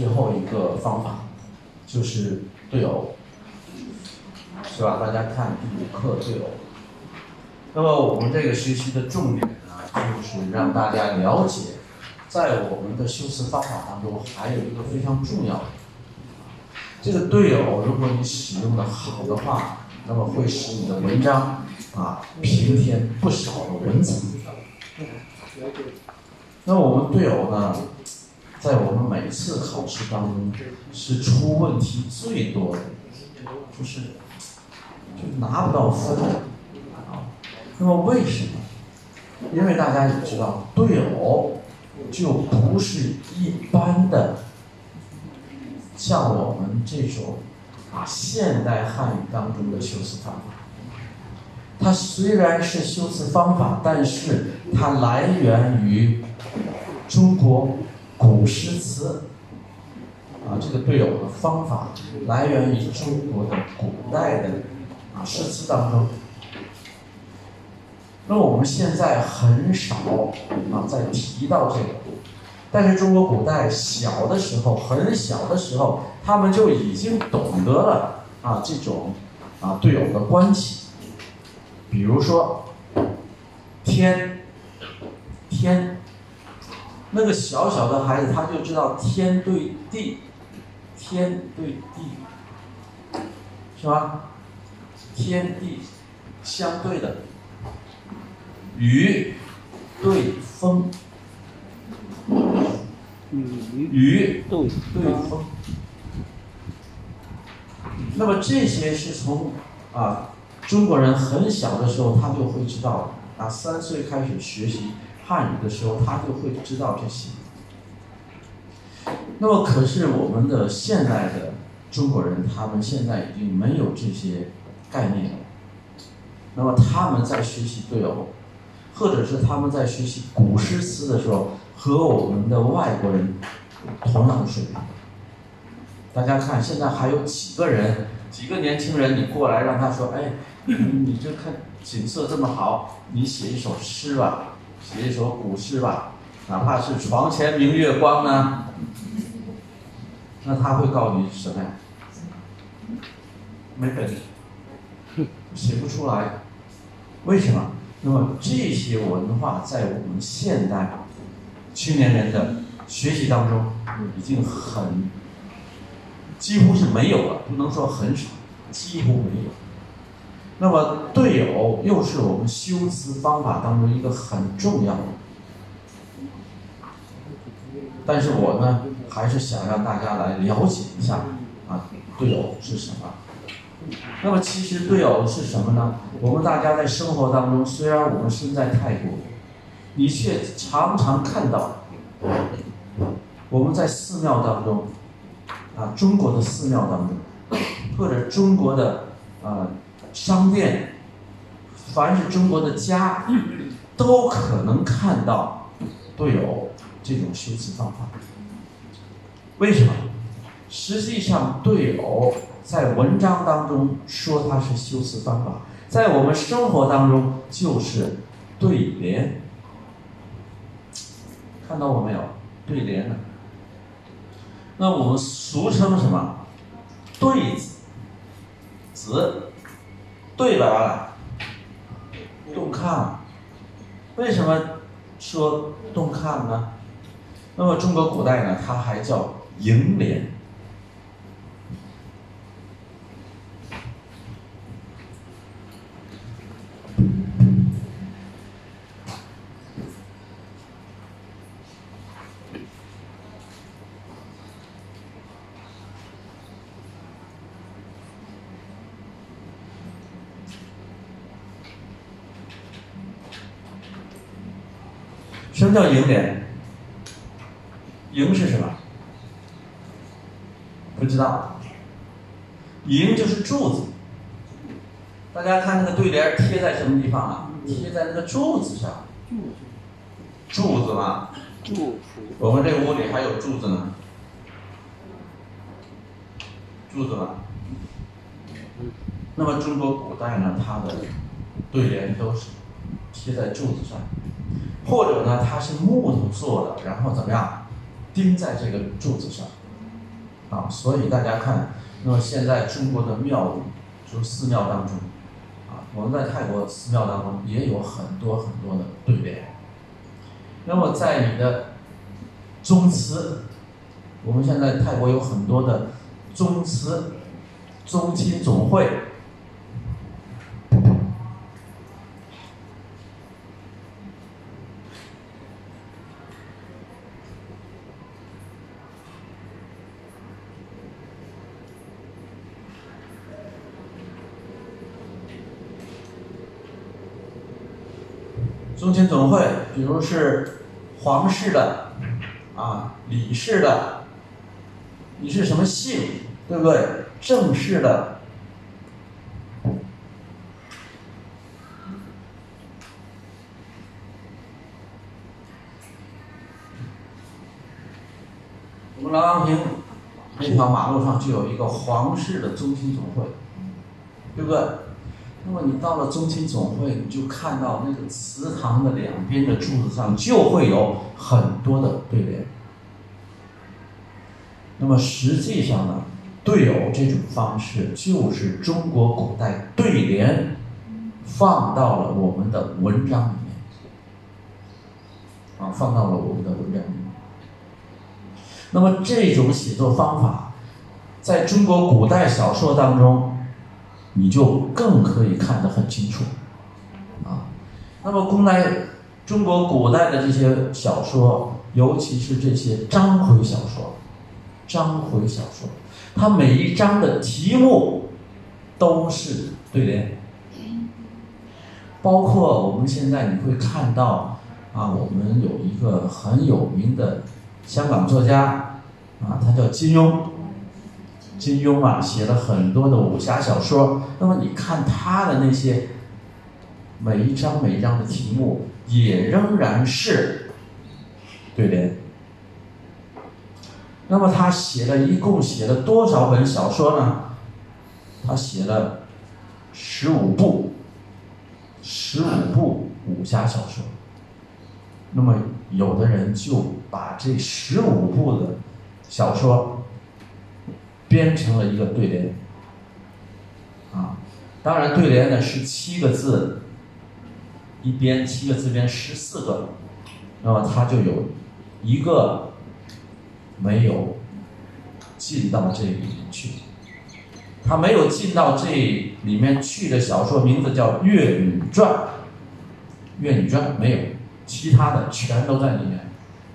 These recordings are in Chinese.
最后一个方法就是对偶，是吧？大家看第五课对偶。那么我们这个学习的重点呢，就是让大家了解，在我们的修辞方法当中，还有一个非常重要的，这个对偶，如果你使用的好的话，那么会使你的文章啊平添不少的文采。那我们对偶呢，在我们每次考试当中是出问题最多的，就是就拿不到分啊。那么为什么？因为大家也知道，对偶就不是一般的像我们这种啊现代汉语当中的修辞方法。它虽然是修辞方法，但是它来源于中国古诗词。啊，这个对偶的方法来源于中国的古代的啊诗词当中。那我们现在很少啊再提到这个，但是中国古代小的时候，很小的时候，他们就已经懂得了啊这种啊对偶的关系。比如说，天，天，那个小小的孩子他就知道天对地，天对地，是吧？天地相对的，雨对风，雨对风。那么这些是从啊。中国人很小的时候，他就会知道啊，三岁开始学习汉语的时候，他就会知道这些。那么，可是我们的现代的中国人，他们现在已经没有这些概念了。那么，他们在学习对偶，或者是他们在学习古诗词的时候，和我们的外国人同样的水平。大家看，现在还有几个人，几个年轻人，你过来让他说，哎。你这看景色这么好，你写一首诗吧，写一首古诗吧，哪怕是“床前明月光”呢，那他会告诉你什么呀？没本事，写不出来。为什么？那么这些文化在我们现代青年人的学习当中已经很几乎是没有了，不能说很少，几乎没有。那么对偶又是我们修辞方法当中一个很重要的，但是我呢还是想让大家来了解一下啊对偶是什么。那么其实对偶是什么呢？我们大家在生活当中，虽然我们身在泰国，你却常常看到我们在寺庙当中啊中国的寺庙当中，或者中国的啊。商店，凡是中国的家，都可能看到都有这种修辞方法。为什么？实际上，对偶在文章当中说它是修辞方法，在我们生活当中就是对联。看到过没有？对联呢？那我们俗称什么？对子，子。对吧？动看，为什么说动看呢？那么中国古代呢，它还叫楹联。什么叫楹联？楹是什么？不知道。楹就是柱子。大家看那个对联贴在什么地方啊？贴在那个柱子上。柱子吗？柱。我们这屋里还有柱子呢。柱子吗？那么中国古代呢，它的对联都是贴在柱子上。或者呢，它是木头做的，然后怎么样，钉在这个柱子上，啊，所以大家看，那么现在中国的庙宇，就是寺庙当中，啊，我们在泰国寺庙当中也有很多很多的对联。那么在你的宗祠，我们现在泰国有很多的宗祠、宗亲总会。宗亲总会，比如是皇室的，啊，李氏的，你是什么姓，对不对？正式的，我们郎平那条马路上就有一个皇室的宗亲总会，对不对？那么你到了宗亲总会，你就看到那个祠堂的两边的柱子上就会有很多的对联。那么实际上呢，对偶这种方式就是中国古代对联放到了我们的文章里面，啊，放到了我们的文章里面。那么这种写作方法，在中国古代小说当中。你就更可以看得很清楚，啊，那么古代中国古代的这些小说，尤其是这些章回小说，章回小说，它每一章的题目都是对联，包括我们现在你会看到，啊，我们有一个很有名的香港作家，啊，他叫金庸。金庸啊，写了很多的武侠小说。那么你看他的那些每一章每一章的题目，也仍然是对联。那么他写了一共写了多少本小说呢？他写了十五部，十五部武侠小说。那么有的人就把这十五部的小说。编成了一个对联，啊，当然对联呢是七个字，一编七个字编十四个，那么它就有一个没有进到这里面去，它没有进到这里面去的小说名字叫《岳女传》，《岳女传》没有，其他的全都在里面，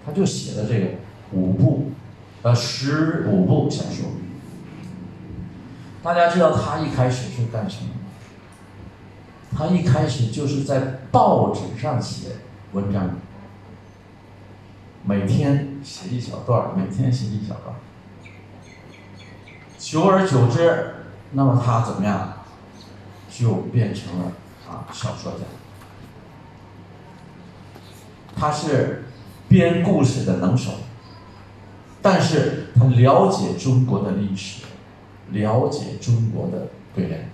他就写了这个五部，呃，十五部小说。大家知道他一开始是干什么吗？他一开始就是在报纸上写文章，每天写一小段每天写一小段久而久之，那么他怎么样，就变成了啊小说家。他是编故事的能手，但是他了解中国的历史。了解中国的对联，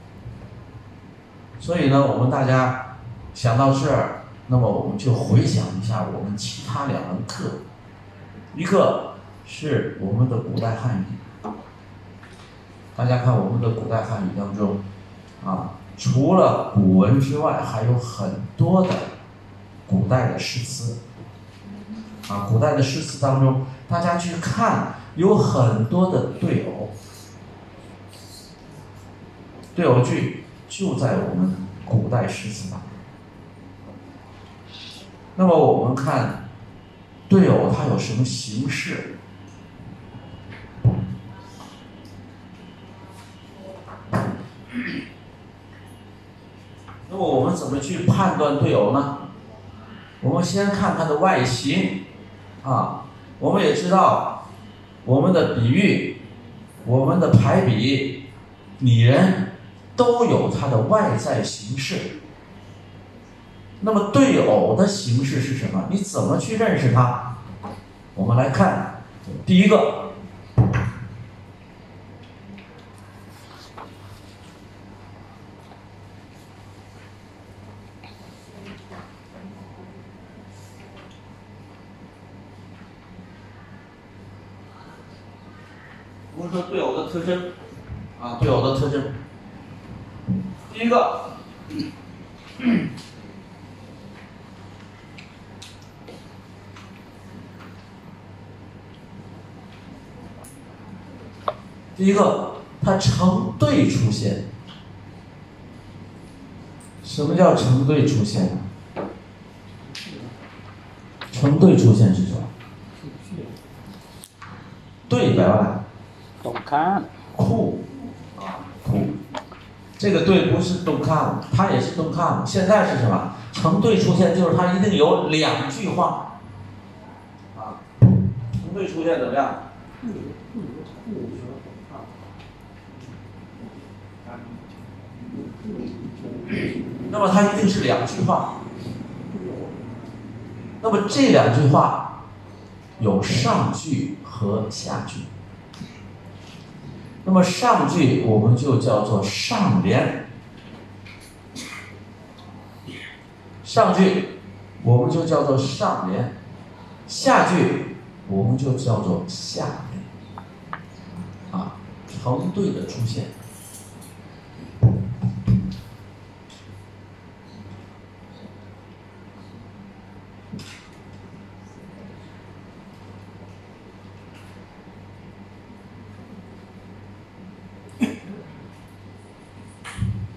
所以呢，我们大家想到这儿，那么我们就回想一下我们其他两门课，一个是我们的古代汉语，大家看我们的古代汉语当中，啊，除了古文之外，还有很多的古代的诗词，啊，古代的诗词当中，大家去看，有很多的对偶。对偶句就在我们古代诗词当中。那么我们看对偶它有什么形式？那么我们怎么去判断对偶呢？我们先看它的外形，啊，我们也知道我们的比喻，我们的排比，拟人。都有它的外在形式。那么对偶的形式是什么？你怎么去认识它？我们来看，第一个。我们说对偶的特征，啊，对偶的特征。第一个，第一个，它成对出现。什么叫成对出现呢？成对出现是什么？对白话。东看。酷，这个对不是东看，它也是东看。现在是什么？成对出现就是它一定有两句话。啊，成对出现怎么样？那么它一定是两句话。那么这两句话有上句和下句。那么上句我们就叫做上联，上句我们就叫做上联，下句我们就叫做下联，啊，成对的出现。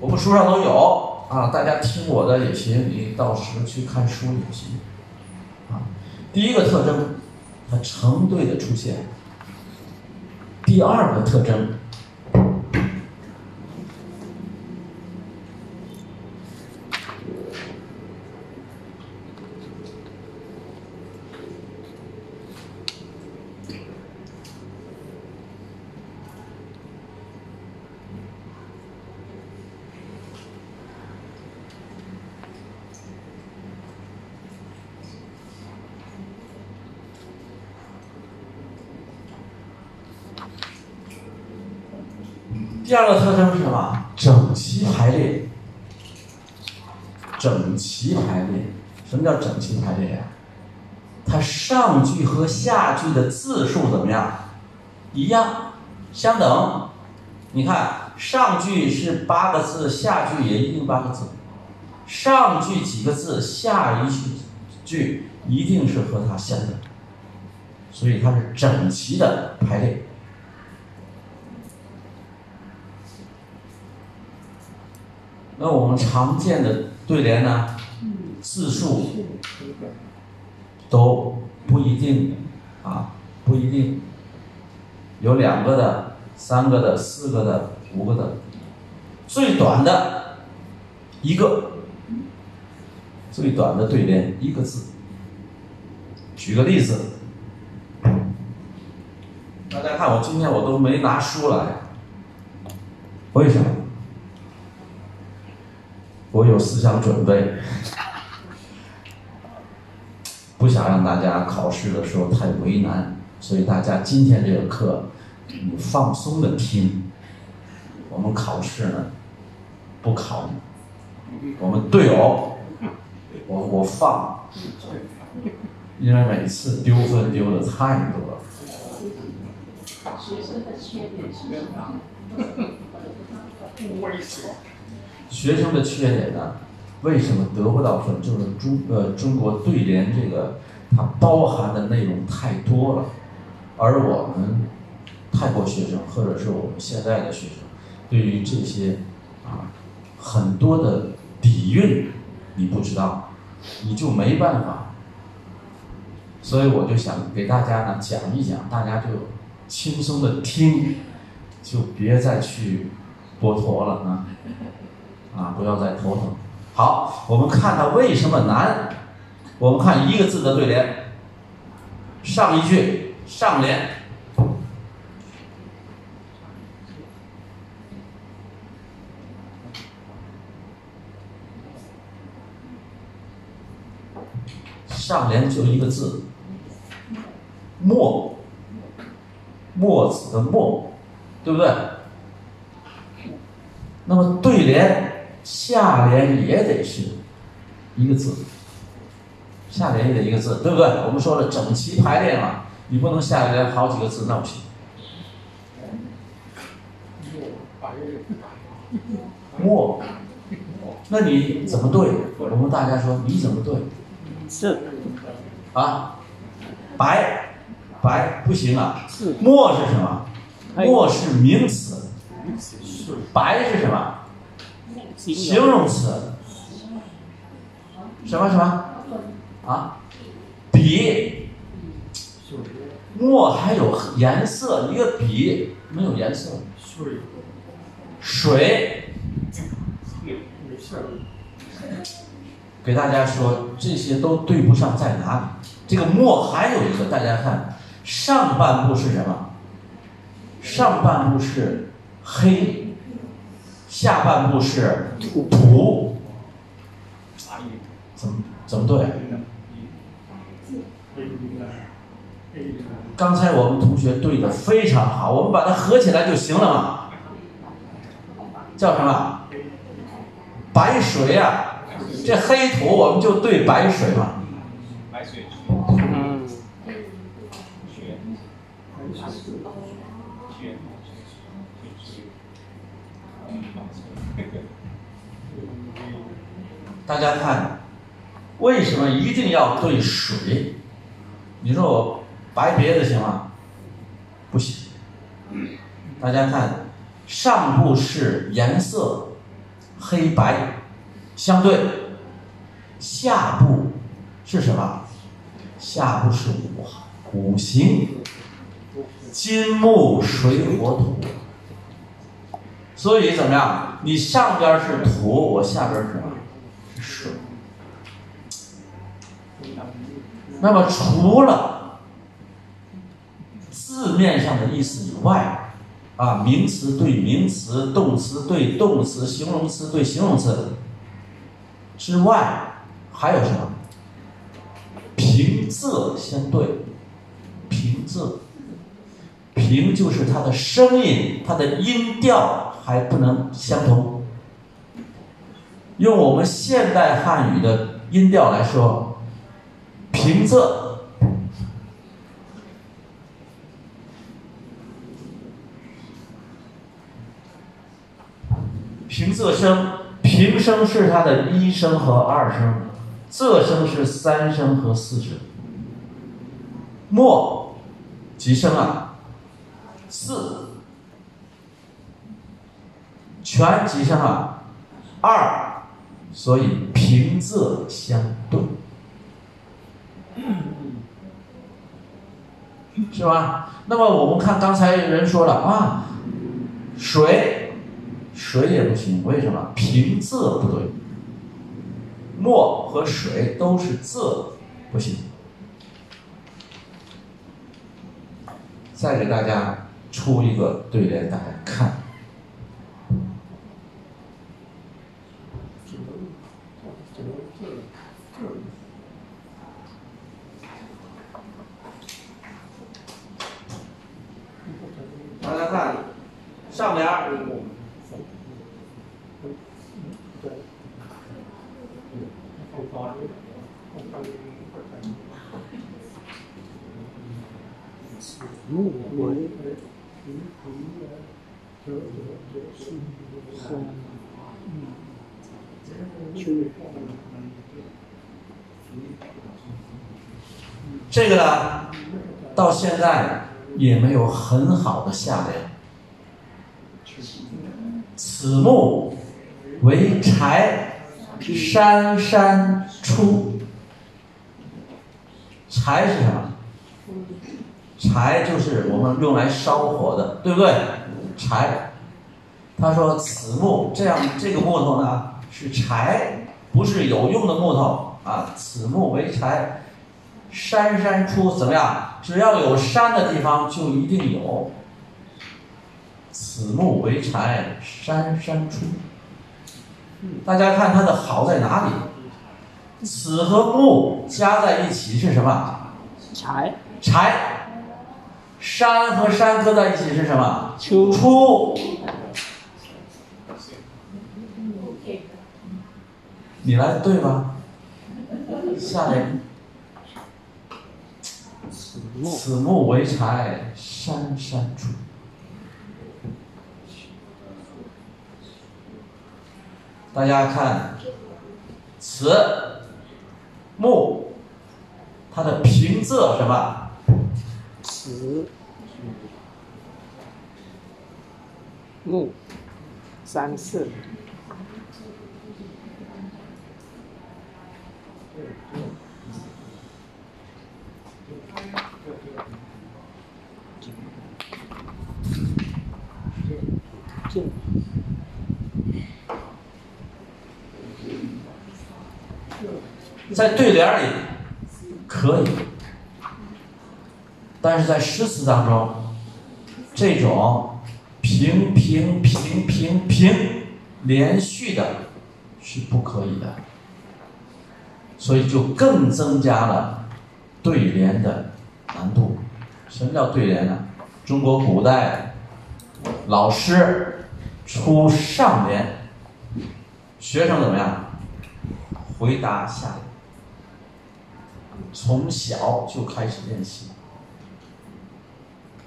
我们书上都有啊，大家听我的也行，你到时去看书也行。啊，第一个特征，它成对的出现；第二个特征。第二个特征是什么？整齐排列。整齐排列，什么叫整齐排列呀？它上句和下句的字数怎么样？一样，相等。你看，上句是八个字，下句也一定八个字。上句几个字，下一句句一定是和它相等，所以它是整齐的排列。那我们常见的对联呢，字数都不一定啊，不一定，有两个的、三个的、四个的、五个的，最短的一个，最短的对联一个字。举个例子，大家看我今天我都没拿书来，为什么？我有思想准备，不想让大家考试的时候太为难，所以大家今天这个课，你放松的听。我们考试呢，不考你，我们队友，我我放，因为每次丢分丢的太多了。学生的缺点是什么？不猥琐。学生的缺点呢？为什么得不到分？就是中呃中国对联这个，它包含的内容太多了，而我们泰国学生或者是我们现在的学生，对于这些啊很多的底蕴你不知道，你就没办法。所以我就想给大家呢讲一讲，大家就轻松的听，就别再去剥夺了啊。啊，不要再头疼。好，我们看它为什么难。我们看一个字的对联，上一句上联，上联就一个字，墨，墨子的墨，对不对？那么对联。下联也得是一个字，下联也得一个字，对不对？我们说了整齐排列嘛，你不能下联好几个字，那不行。墨，那你怎么对？我们大家说你怎么对？是啊，白，白不行啊。墨是什么？墨是名词，白是什么？形容词。什么什么？啊，笔，墨还有颜色，一个笔没有颜色。水，给大家说，这些都对不上，在哪里？这个墨还有一个，大家看，上半部是什么？上半部是黑，下半部是土。怎么怎么对？刚才我们同学对的非常好，我们把它合起来就行了嘛。叫什么？白水啊，这黑土我们就对白水嘛。大家看，为什么一定要对水？你说我白别的行吗？不行。大家看，上部是颜色，黑白相对；下部是什么？下部是五五行，金木水火土。所以怎么样？你上边是土，我下边是什么？水。那么除了字面上的意思以外，啊，名词对名词，动词对动词，形容词对形容词之外，还有什么？平仄相对，平仄，平就是它的声音，它的音调还不能相同。用我们现代汉语的音调来说，平仄。平仄声，平声是它的一声和二声，仄声是三声和四声。末几声啊？四。全几声啊？二。所以平仄相对，是吧？那么我们看刚才人说了啊，水，水也不行，为什么？平仄不对，墨和水都是仄，不行。再给大家出一个对联，大家看。大家看，上联儿，这个呢，到现在。也没有很好的下联。此木为柴，山山出。柴是什么？柴就是我们用来烧火的，对不对？柴。他说此木这样，这个木头呢是柴，不是有用的木头啊。此木为柴。山山出怎么样？只要有山的地方，就一定有。此木为柴，山山出。大家看它的好在哪里？此和木加在一起是什么？柴。柴。山和山搁在一起是什么？出。出。你来对吧？下联。此木为柴，山山出。大家看，此木它的平仄什么？此木三仄。在对联里可以，但是在诗词当中，这种平平平平平连续的是不可以的，所以就更增加了对联的难度。什么叫对联呢？中国古代老师出上联，学生怎么样？回答下联。从小就开始练习，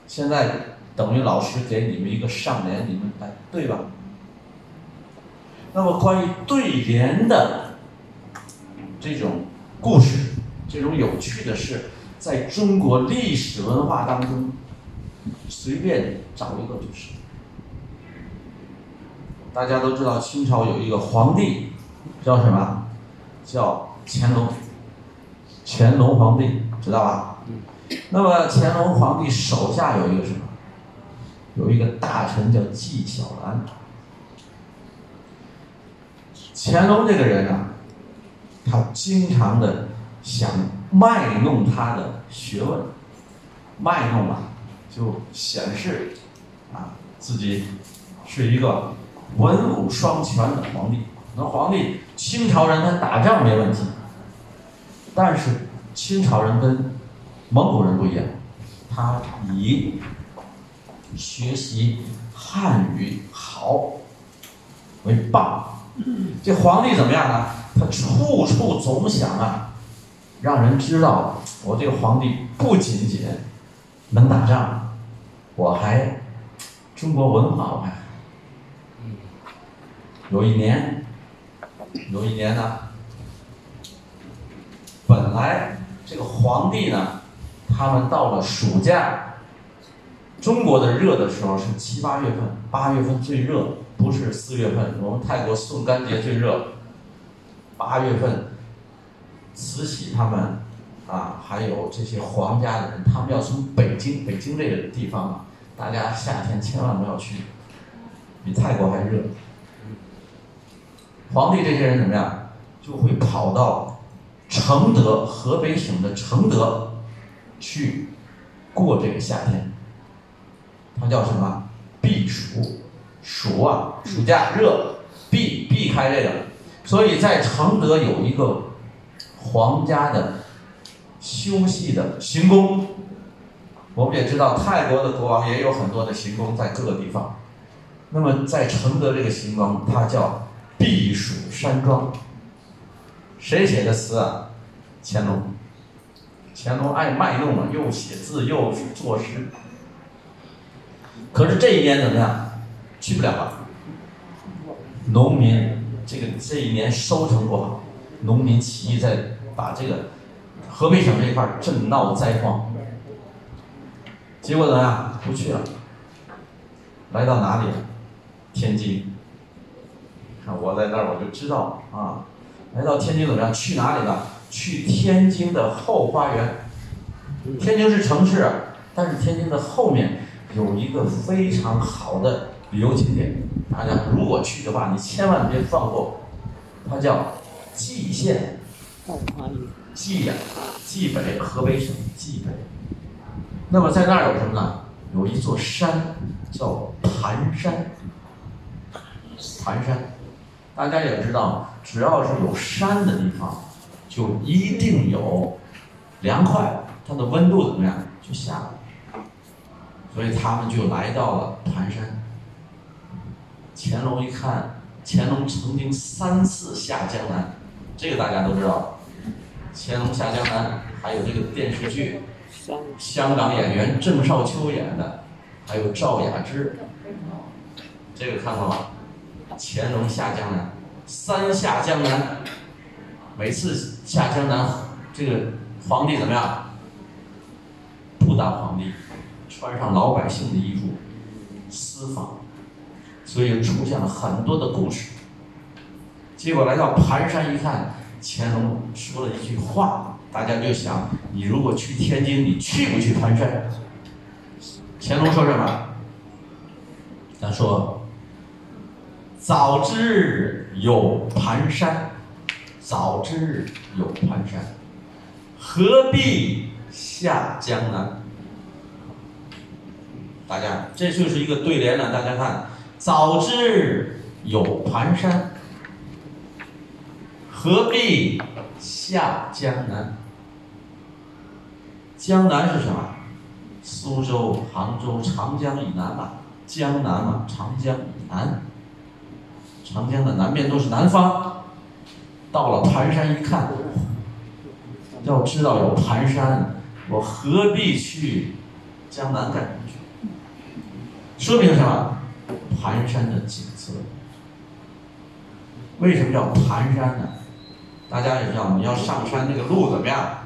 现在等于老师给你们一个上联，你们来对吧？那么关于对联的这种故事，这种有趣的事，在中国历史文化当中，随便找一个就是。大家都知道，清朝有一个皇帝，叫什么？叫乾隆。乾隆皇帝知道吧？那么乾隆皇帝手下有一个什么？有一个大臣叫纪晓岚。乾隆这个人啊，他经常的想卖弄他的学问，卖弄啊，就显示啊自己是一个文武双全的皇帝。那皇帝清朝人他打仗没问题。但是清朝人跟蒙古人不一样，他以学习汉语好为棒。这皇帝怎么样呢？他处处总想啊，让人知道我这个皇帝不仅仅能打仗，我还中国文化我还。有一年，有一年呢。本来这个皇帝呢，他们到了暑假，中国的热的时候是七八月份，八月份最热，不是四月份。我们泰国宋干节最热，八月份，慈禧他们啊，还有这些皇家的人，他们要从北京，北京这个地方啊，大家夏天千万不要去，比泰国还热。皇帝这些人怎么样，就会跑到。承德，河北省的承德，去过这个夏天。它叫什么？避暑，暑啊，暑假热，避避开这个。所以在承德有一个皇家的休息的行宫。我们也知道，泰国的国王也有很多的行宫在各个地方。那么在承德这个行宫，它叫避暑山庄。谁写的词啊？乾隆。乾隆爱卖弄啊，又写字又作诗。可是这一年怎么样？去不了了。农民这个这一年收成不好，农民起义在把这个河北省这一块正闹灾荒。结果怎么样？不去了。来到哪里？天津。看我在那儿，我就知道啊。来到天津怎么样？去哪里了？去天津的后花园。天津是城市，但是天津的后面有一个非常好的旅游景点，大家如果去的话，你千万别放过。它叫蓟县。蓟呀，蓟北，河北省蓟北。那么在那儿有什么呢？有一座山叫盘山。盘山。大家也知道，只要是有山的地方，就一定有凉快，它的温度怎么样就下来。所以他们就来到了盘山。乾隆一看，乾隆曾经三次下江南，这个大家都知道。乾隆下江南，还有这个电视剧，香港演员郑少秋演的，还有赵雅芝，这个看过吗？乾隆下江南，三下江南，每次下江南，这个皇帝怎么样？不当皇帝，穿上老百姓的衣服，私访，所以出现了很多的故事。结果来到盘山一看，乾隆说了一句话，大家就想：你如果去天津，你去不去盘山？乾隆说什么？他说：“早知有盘山，早知有盘山，何必下江南？”大家，这就是一个对联了。大家看，早知有盘山，何必下江南？江南是什么？苏州、杭州、长江以南嘛，江南嘛，长江以南。长江的南边都是南方。到了盘山一看，要知道有盘山，我何必去江南干什么去？说明什么？盘山的景色。为什么叫盘山呢？大家也知道，你要上山那个路怎么样？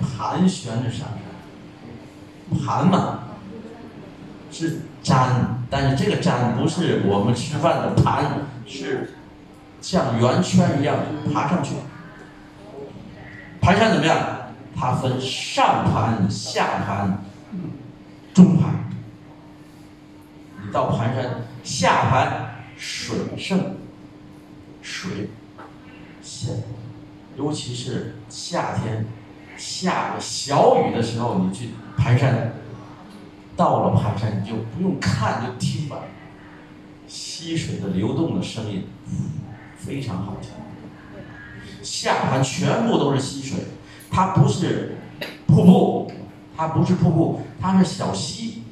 盘旋着上山，盘嘛是粘，但是这个粘不是我们吃饭的盘，是像圆圈一样爬上去。盘山怎么样？它分上盘、下盘、中盘。你到盘山下盘，水盛，水现，尤其是夏天。下个小雨的时候，你去盘山，到了盘山，你就不用看，就听吧，溪水的流动的声音，非常好听。下盘全部都是溪水，它不是瀑布，它不是瀑布，它是小溪，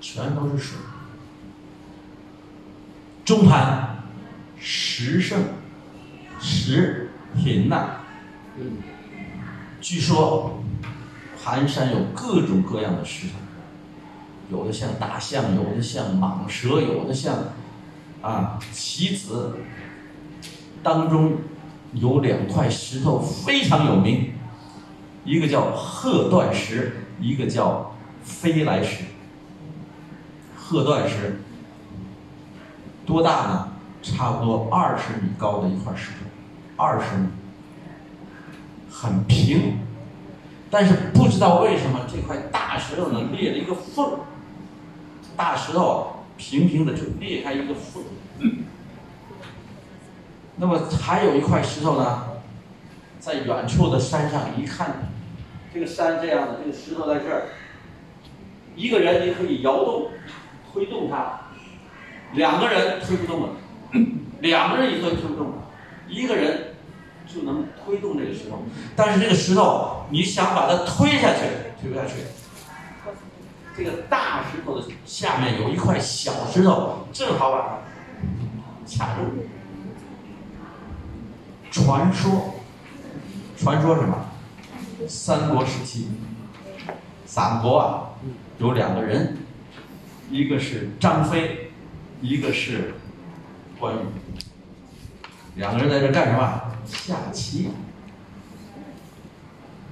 全都是水。中盘，十胜，石品呐。据说，盘山有各种各样的石头，有的像大象，有的像蟒蛇，有的像啊棋子。当中有两块石头非常有名，一个叫鹤断石，一个叫飞来石。鹤断石多大呢？差不多二十米高的一块石头，二十米。很平，但是不知道为什么这块大石头呢裂了一个缝。大石头平平的就裂开一个缝。那么还有一块石头呢，在远处的山上一看，这个山这样的，这个石头在这儿，一个人你可以摇动、推动它，两个人推不动了，两个人也推推不动了，一个人。就能推动这个石头，但是这个石头你想把它推下去，推不下去。这个大石头的下面有一块小石头，正好把它卡住。传说，传说什么？三国时期，三国啊，有两个人，一个是张飞，一个是关羽。两个人在这干什么？下棋。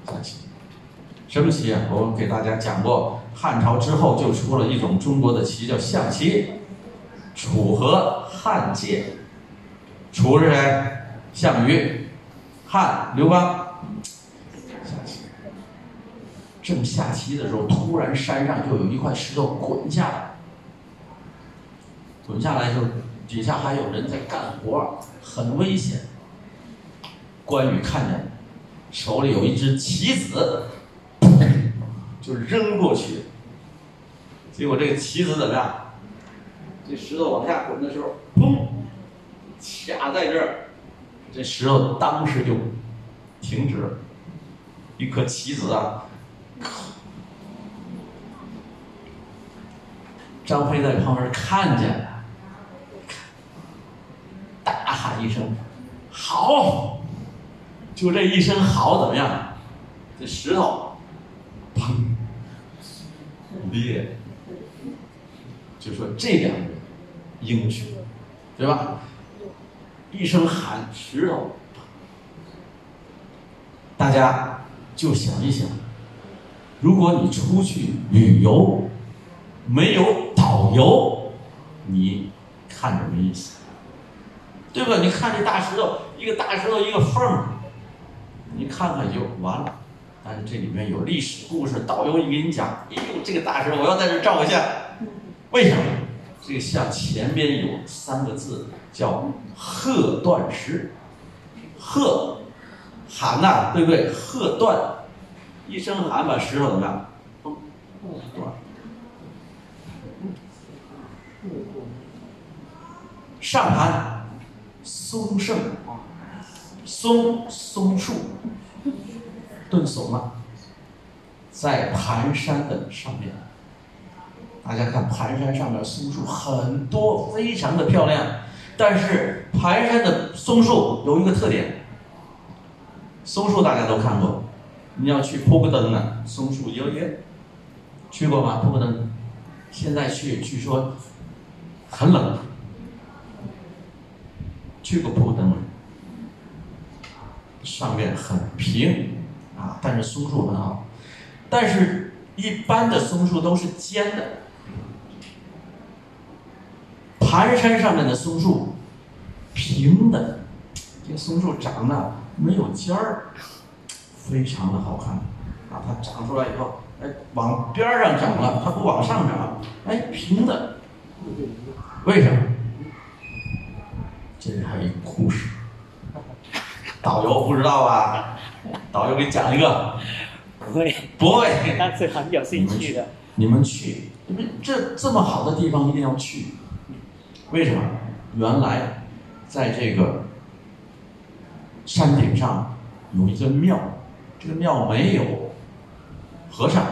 下棋，什么棋。啊？我们给大家讲过，汉朝之后就出了一种中国的棋，叫象棋。楚河汉界，楚是谁？项羽。汉刘邦。下棋。正下棋。的时候，突然山上就有一块石头滚下来。滚下来就底下还有人在干活，很危险。关羽看见，手里有一只棋子，就扔过去。结果这个棋子怎么样？这石头往下滚的时候，砰，卡在这儿，这石头当时就停止了。一颗棋子啊！张飞在旁边看见了，大喊一声：“好！”就这一声嚎怎么样？这石头，砰，裂。就说这两个人英雄，对吧？一声喊石头，大家就想一想，如果你出去旅游，没有导游，你看什么意思？对吧？你看这大石头，一个大石头一个缝儿，你看看就完了。但是这里面有历史故事，导游一给你讲，哎呦，这个大石头我要在这照个相，为什么？这个像前边有三个字叫鹤断石，鹤喊呐，对不对？鹤断，一声喊把石头怎么样？崩断。上盘松圣，松松树，顿怂了，在盘山的上面。大家看盘山上面松树很多，非常的漂亮。但是盘山的松树有一个特点，松树大家都看过，你要去扑个灯呢，松树摇摇，去过吗？扑个灯，现在去据说很冷。去过扑灯，上面很平啊，但是松树很好，但是一般的松树都是尖的。盘山上面的松树，平的，这松树长得没有尖儿，非常的好看。啊，它长出来以后，哎，往边上长了，它不往上长，哎，平的。为什么？这里还有一个故事。导游不知道吧？导游给你讲一个。不会。不会。但是很有兴趣的。你们去，你们这这么好的地方一定要去。为什么？原来，在这个山顶上有一个庙，这个庙没有和尚。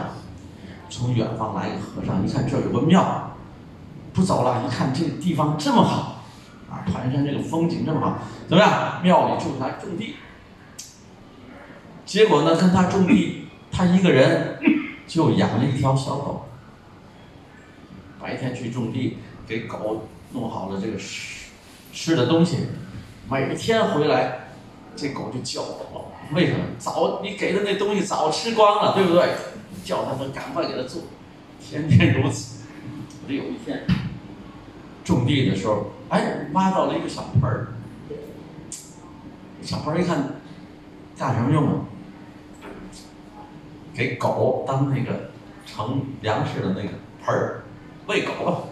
从远方来一个和尚，一看这儿有个庙，不走了。一看这地方这么好，啊，盘山这个风景这么好，怎么样？庙里住他种地。结果呢，跟他种地，他一个人就养了一条小狗。白天去种地，给狗。弄好了这个吃吃的东西，每天回来，这狗就叫了。为什么？早你给的那东西早吃光了，对不对？叫他们赶快给它做，天天如此。我这有一天种地的时候，哎，挖到了一个小盆儿。小盆儿一看，干什么用啊？给狗当那个盛粮食的那个盆儿，喂狗了。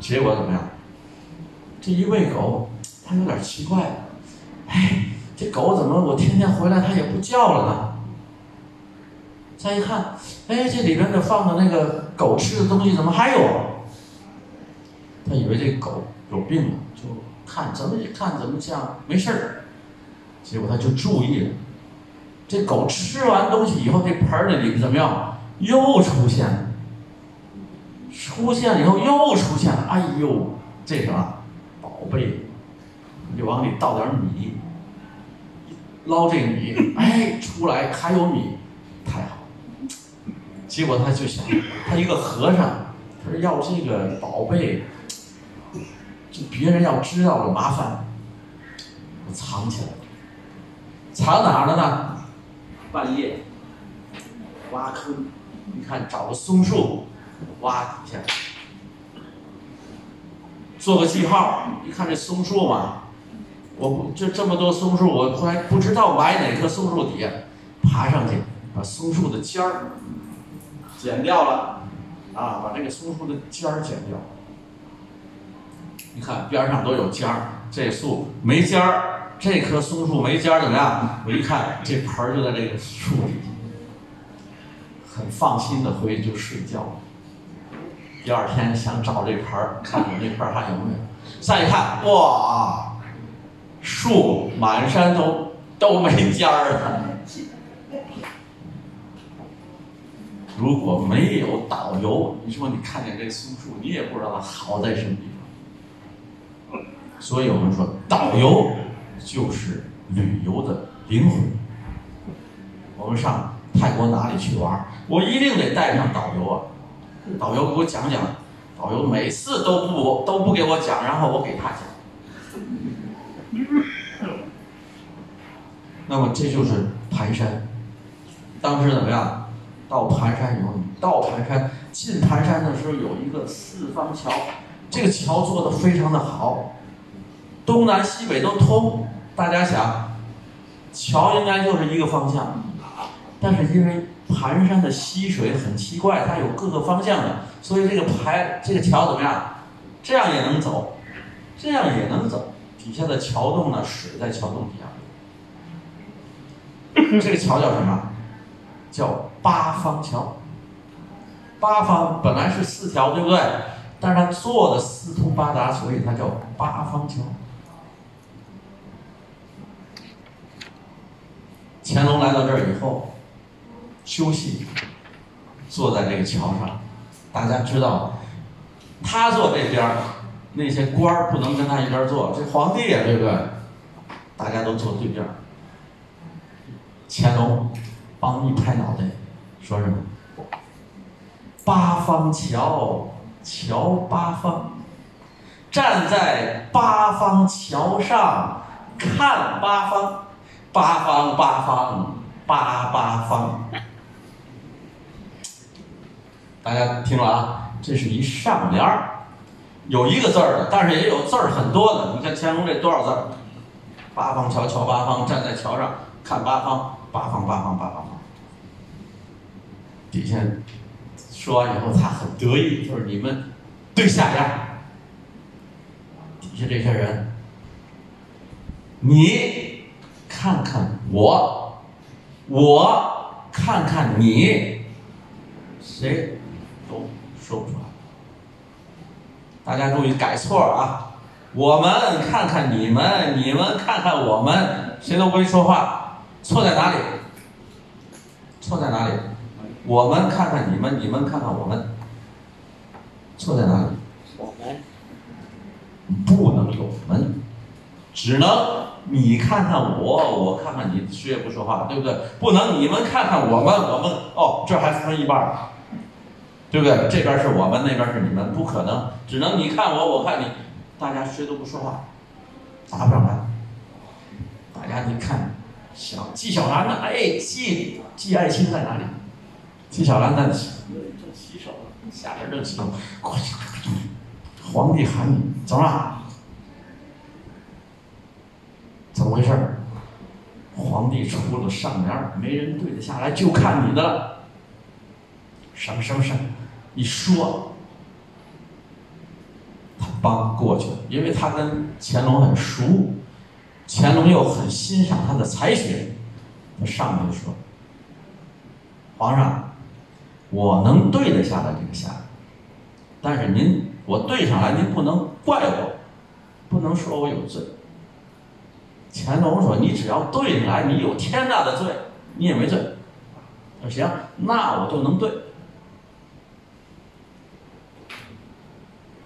结果怎么样？这一喂狗，它有点奇怪，哎，这狗怎么我天天回来它也不叫了呢？再一看，哎，这里边的放的那个狗吃的东西怎么还有？他以为这狗有病了，就看怎么一看怎么像没事儿，结果他就注意了，这狗吃完东西以后，这盆儿里怎么样？又出现了。出现了以后又出现了，哎呦，这什么宝贝？就往里倒点米，捞这个米，哎，出来还有米，太好。结果他就想，他一个和尚，他说要这个宝贝，就别人要知道了麻烦，我藏起来了，藏哪儿了呢？半夜挖坑，你看找个松树。挖底下，做个记号。一看这松树嘛，我不这这么多松树，我还不知道埋哪棵松树底下，爬上去把松树的尖儿剪掉了，啊，把这个松树的尖儿剪掉。你看边上都有尖儿，这树没尖儿，这棵松树没尖儿怎么样？我一看这盆儿就在这个树底下，很放心的回去就睡觉。第二天想找这盆儿，看看那盆儿还有没有。再一看，哇，树满山都都没尖儿了。如果没有导游，你说你看见这松树，你也不知道它好在什么地方。所以我们说，导游就是旅游的灵魂。我们上泰国哪里去玩，我一定得带上导游啊。导游给我讲讲，导游每次都不都不给我讲，然后我给他讲。那么这就是盘山。当时怎么样？到盘山以后，到盘山进盘山的时候有一个四方桥，这个桥做的非常的好，东南西北都通。大家想，桥应该就是一个方向，但是因为盘山的溪水很奇怪，它有各个方向的，所以这个排这个桥怎么样？这样也能走，这样也能走。底下的桥洞呢，水在桥洞底下。这个桥叫什么？叫八方桥。八方本来是四条，对不对？但是它做的四通八达，所以它叫八方桥。乾隆来到这儿以后，休息，坐在这个桥上。大家知道，他坐这边，那些官儿不能跟他一边坐。这皇帝呀，对不对？大家都坐对面。乾隆帮一拍脑袋，说什么？八方桥，桥八方，站在八方桥上看八方，八方八方八八方。大家听了啊，这是一上联儿，有一个字儿的，但是也有字儿很多的。你看乾隆这多少字儿？八方桥，桥八方，站在桥上看八方。八方八方八八方，底下说完以后，他很得意，就是你们对下联。底下这些人，你看看我，我看看你，谁都说不出来。大家注意改错啊！我们看看你们，你们看看我们，谁都不会说话。错在哪里？错在哪里？我们看看你们，你们看看我们。错在哪里？我们不能有们，只能你看看我，我看看你，谁也不说话，对不对？不能你们看看我们，我们哦，这还分一半对不对？这边是我们，那边是你们，不可能，只能你看我，我看你，大家谁都不说话，答不上来。大家你看。小纪晓岚呢？哎，纪纪爱卿在哪里？纪晓岚在正洗手呢，下边正洗手。过去！皇帝喊你，走了。怎么回事？皇帝出了上联，没人对得下来，就看你的了。什么什么什么？一说，他帮过去了，因为他跟乾隆很熟。乾隆又很欣赏他的才学，他上来就说：“皇上，我能对得下来这个下，但是您我对上来，您不能怪我，不能说我有罪。”乾隆说：“你只要对上来，你有天大的罪，你也没罪。”说：“行，那我就能对。”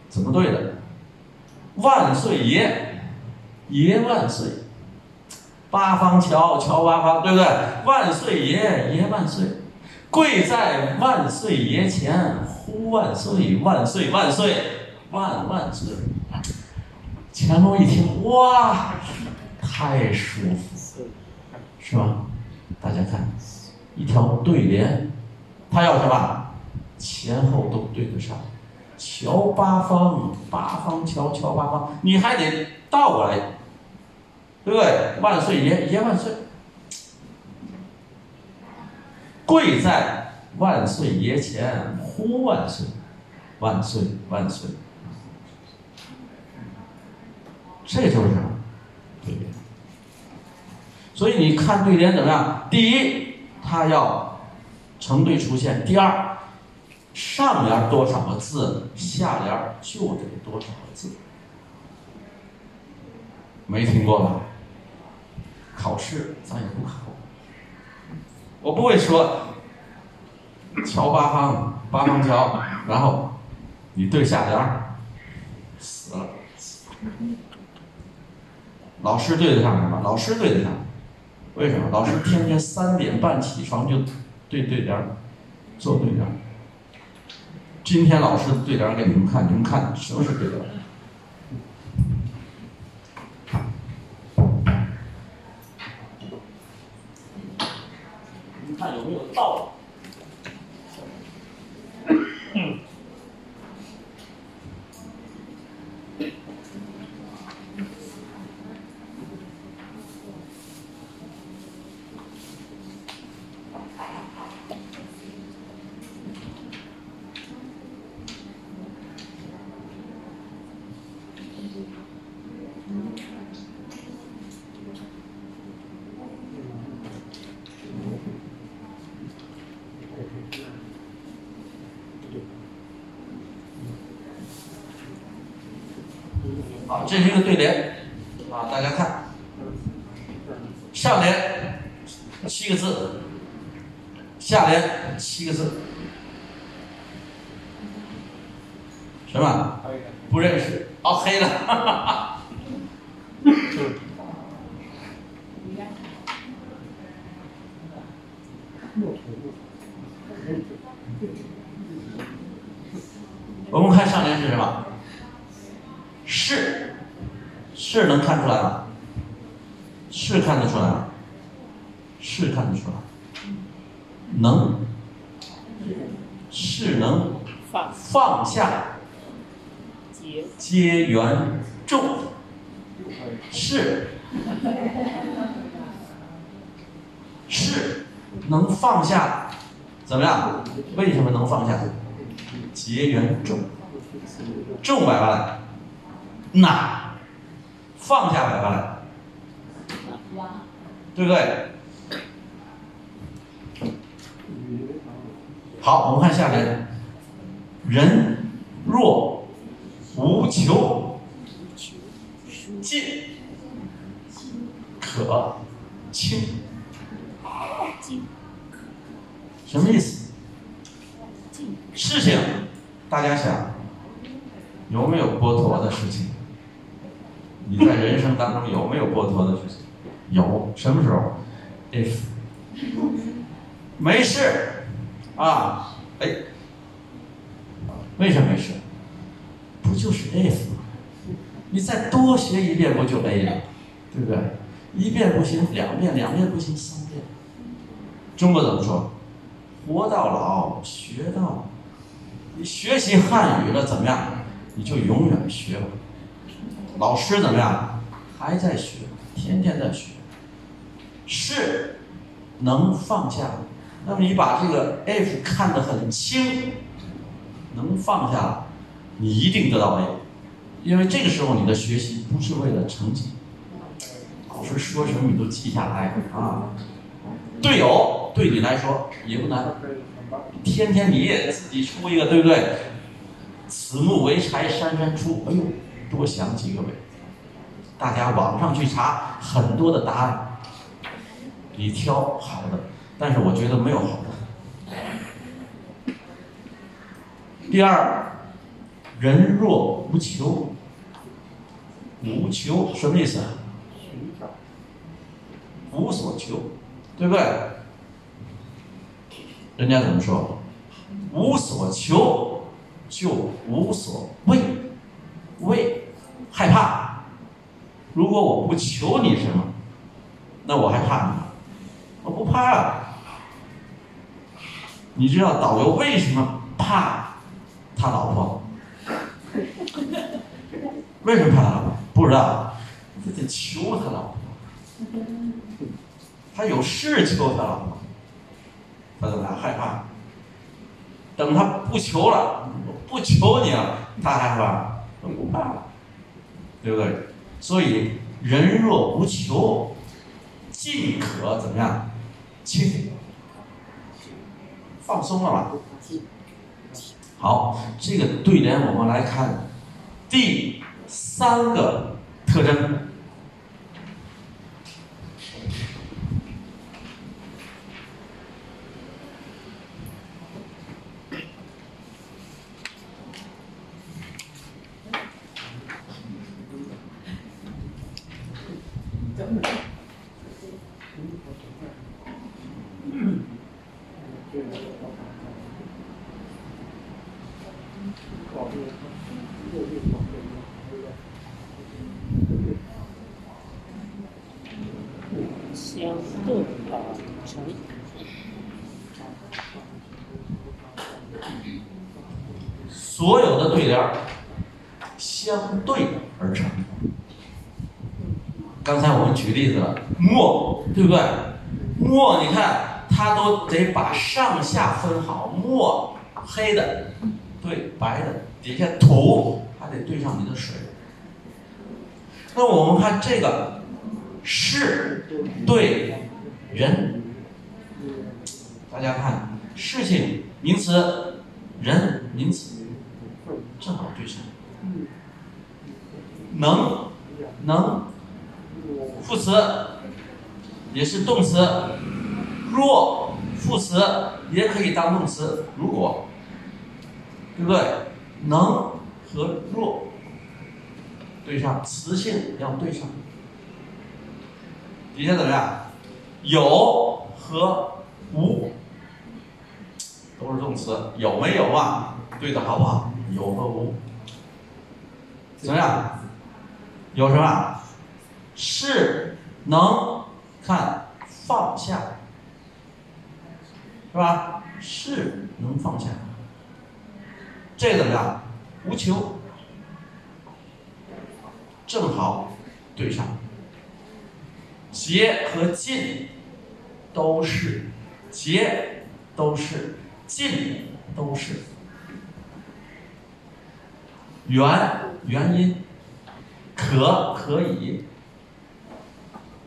怎么对的？万岁爷。爷万岁，八方桥桥八方，对不对？万岁爷爷万岁，跪在万岁爷前呼万岁万岁万岁万万岁。乾隆一听，哇，太舒服，是吧？大家看，一条对联，他要什么？前后都对得上，桥八方，八方桥桥八方，你还得倒过来。对不对？万岁爷爷万岁！跪在万岁爷前呼万岁，万岁万岁！这就是什么？对联。所以你看对联怎么样？第一，它要成对出现；第二，上联多少个字，下联就得多少个字。没听过吧？考试咱也不考，我不会说桥八方八方桥，然后你对下联死了。老师对得上什么？老师对得上，为什么老师天天三点半起床就对对联，做对联？今天老师对联给你们看，你们看什么是对联？你们看有没有道理？结缘众，是。是。能放下，怎么样？为什么能放下？结缘众，众摆过来，那。放下摆过来，对不对？好，我们看下边，人若无求，进可轻。什么意思？事情，大家想，有没有剥夺的事情？你在人生当中有没有剥夺的事情？有，什么时候？if 没事啊，哎，为什么没事？就是 if？你再多学一遍不就 a 了，对不对？一遍不行，两遍，两遍不行，三遍。中国怎么说？活到老，学到老。你学习汉语了怎么样？你就永远学吧。老师怎么样？还在学，天天在学。是能放下，那么你把这个 if 看得很轻，能放下，你一定得到位因为这个时候你的学习不是为了成绩，老师说什么你都记下来啊。队友对你来说也不难，天天你也自己出一个，对不对？此木为柴，山山出。哎呦，多想几个呗。大家网上去查很多的答案，你挑好的，但是我觉得没有好的。第二，人若无求，无求什么意思？无所求。对不对？人家怎么说？无所求，就无所畏。畏，害怕。如果我不求你什么，那我还怕你吗？我不怕。你知道导游为什么怕他老婆？为什么怕他老婆？不知道，他得求他老婆。他有事求他了，他怎么样？害怕。等他不求了，不求你了，他害怕，不怕了，对不对？所以人若无求，尽可怎么样？轻，放松了吧？好，这个对联我们来看第三个特征。所有的对联相对而成。刚才我们举例子了，墨，对不对？墨，你看它都得把上下分好，墨黑的对白的，底下土还得对上你的水。那我们看这个事对人，大家看事情名词，人名词，正好对上。能能副词也是动词，若副词也可以当动词，如果对不对？能和若对上，词性要对上。底下怎么样？有和无都是动词，有没有啊？对的好不好？有和无怎么样？有什么？是能看放下，是吧？是能放下，这怎么样？无求，正好对上。洁和尽都是，洁都是，尽都是。原原因，可可以。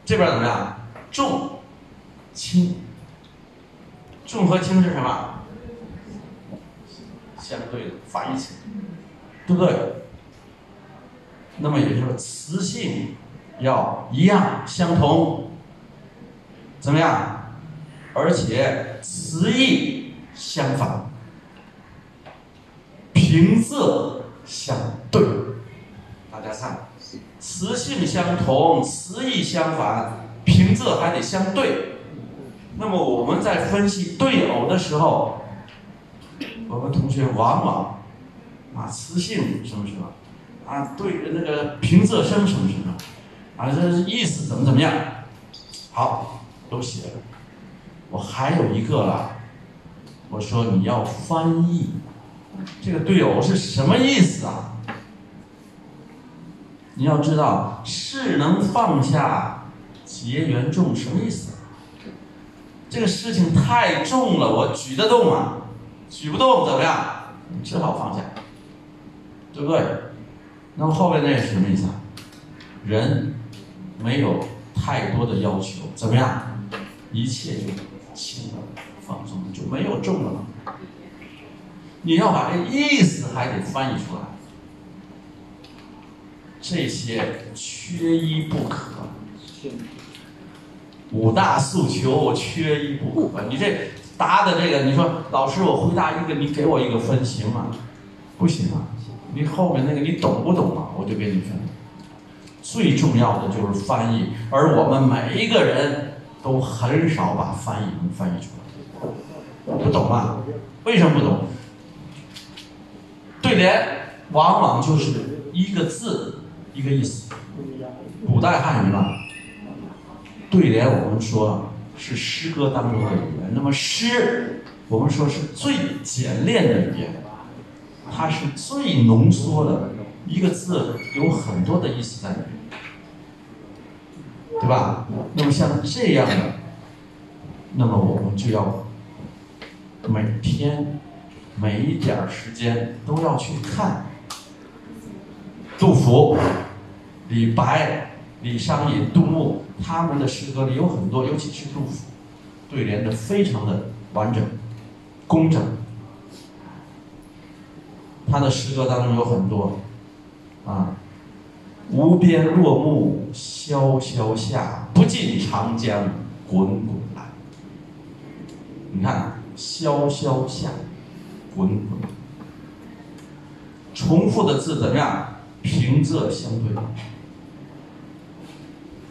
这边怎么样？重轻，重和轻是什么？相对的反义词，对不对？那么也就是说，词性要一样相同，怎么样？而且词义相反，平仄相对。大家看，词性相同，词义相反，平仄还得相对。那么我们在分析对偶的时候，我们同学往往啊词性什么什么，啊对那个平仄声什么什么，啊这意思怎么怎么样，好都写了。我还有一个了，我说你要翻译这个对偶是什么意思啊？你要知道，是能放下结缘重什么意思？这个事情太重了，我举得动吗？举不动怎么样？只好放下，对不对？那么后面那是什么意思啊？人没有太多的要求，怎么样？一切就轻了，放松了，就没有重了。你要把这意思还得翻译出来。这些缺一不可，五大诉求缺一不可。你这答的这个，你说老师，我回答一个，你给我一个分行吗？不行啊，你后面那个你懂不懂啊？我就给你分。最重要的就是翻译，而我们每一个人都很少把翻译能翻译出来，不懂啊？为什么不懂？对联往往就是一个字。一个意思，古代汉语嘛，对联我们说是诗歌当中的语言。那么诗，我们说是最简练的语言，它是最浓缩的，一个字有很多的意思在里面，对吧？那么像这样的，那么我们就要每天每一点时间都要去看。杜甫、李白、李商隐、杜牧，他们的诗歌里有很多，尤其是杜甫，对联的非常的完整、工整。他的诗歌当中有很多，啊，“无边落木萧萧下，不尽长江滚滚来。”你看，“萧萧下，滚滚”，重复的字怎么样？平仄相对，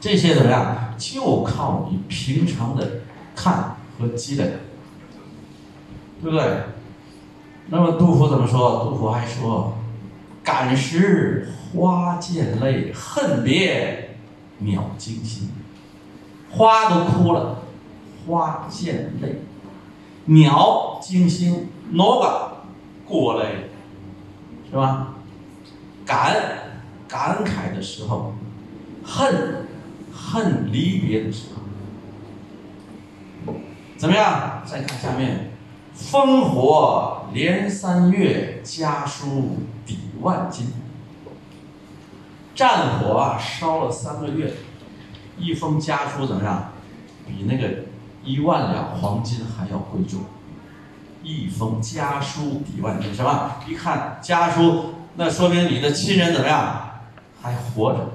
这些怎么样？就靠你平常的看和积累，对不对？那么杜甫怎么说？杜甫还说：“感时花溅泪，恨别鸟惊心。”花都哭了，花溅泪；鸟惊心，哪个过来，是吧？感感慨的时候，恨恨离别的时候，怎么样？再看下面，烽火连三月，家书抵万金。战火，烧了三个月，一封家书怎么样？比那个一万两黄金还要贵重。一封家书抵万金，什么？一看家书。那说明你的亲人怎么样？还活着，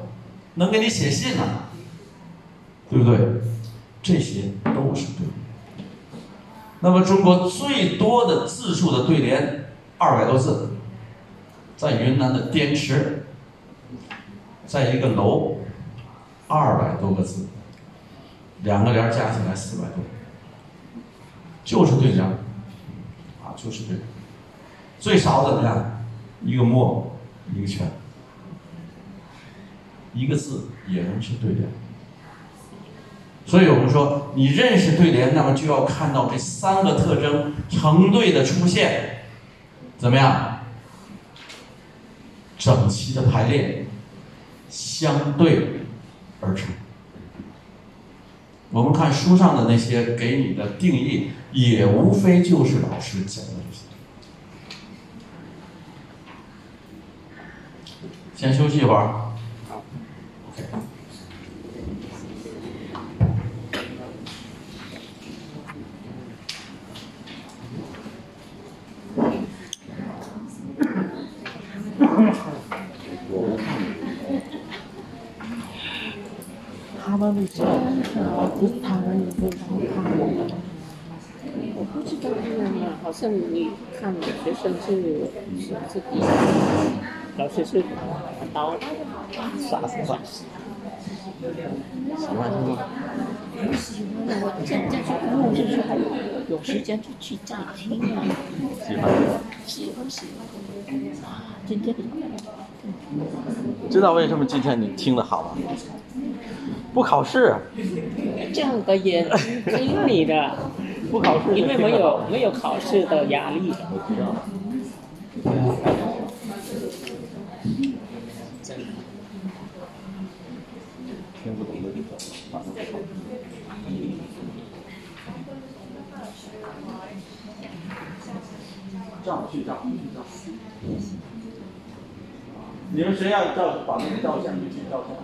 能给你写信呢，对不对？这些都是对的。那么中国最多的字数的对联，二百多字，在云南的滇池，在一个楼，二百多个字，两个联加起来四百多，就是对联，啊，就是对联。最少怎么样？一个墨，一个圈，一个字也能是对联。所以我们说，你认识对联，那么就要看到这三个特征成对的出现，怎么样？整齐的排列，相对而成。我们看书上的那些给你的定义，也无非就是老师讲的这些。先休息一会儿。好。OK。他们的教，不是他们也非常看的。我不知道为什么，好像你看学生是是自己，老师是刀啥什么？喜欢听吗？不喜欢我现在去录进去还有有时间就去再听啊。喜欢。喜欢喜欢。今天知道为什么今天你听的好吗？不考试，这样的眼睛听你的，不考试，因为没有没有考试的压力。我知道。听不懂的地方，马上说。照去照去照。你们谁要照把那个照相就去照相。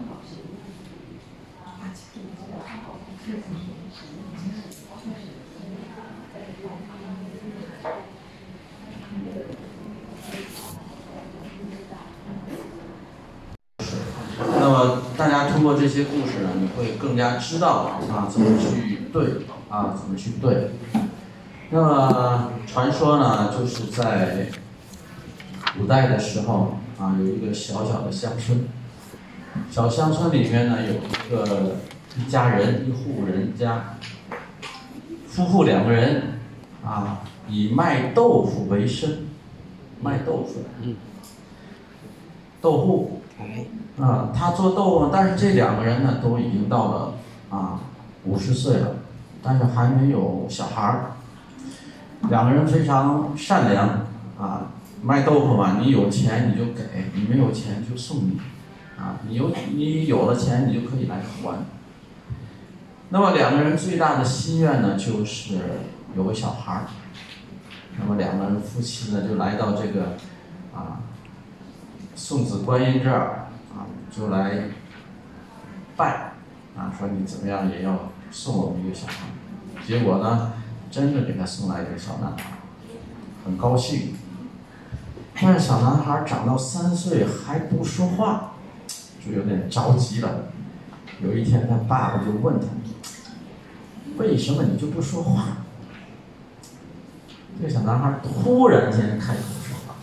那么大家通过这些故事呢，你会更加知道啊怎么去对啊怎么去对。那么传说呢，就是在古代的时候啊，有一个小小的乡村，小乡村里面呢有一个一家人一户人家，夫妇两个人啊，以卖豆腐为生，卖豆腐，嗯，豆腐。啊，他做豆腐，但是这两个人呢，都已经到了啊五十岁了，但是还没有小孩儿。两个人非常善良啊，卖豆腐嘛，你有钱你就给，你没有钱就送你，啊，你有你有了钱你就可以来还。那么两个人最大的心愿呢，就是有个小孩儿。那么两个人夫妻呢，就来到这个啊送子观音这儿啊，就来拜啊，说你怎么样也要送我们一个小孩。结果呢，真的给他送来一个小男孩，很高兴。但是小男孩长到三岁还不说话，就有点着急了。有一天，他爸爸就问他：“为什么你就不说话？”这个小男孩突然间开口说话：“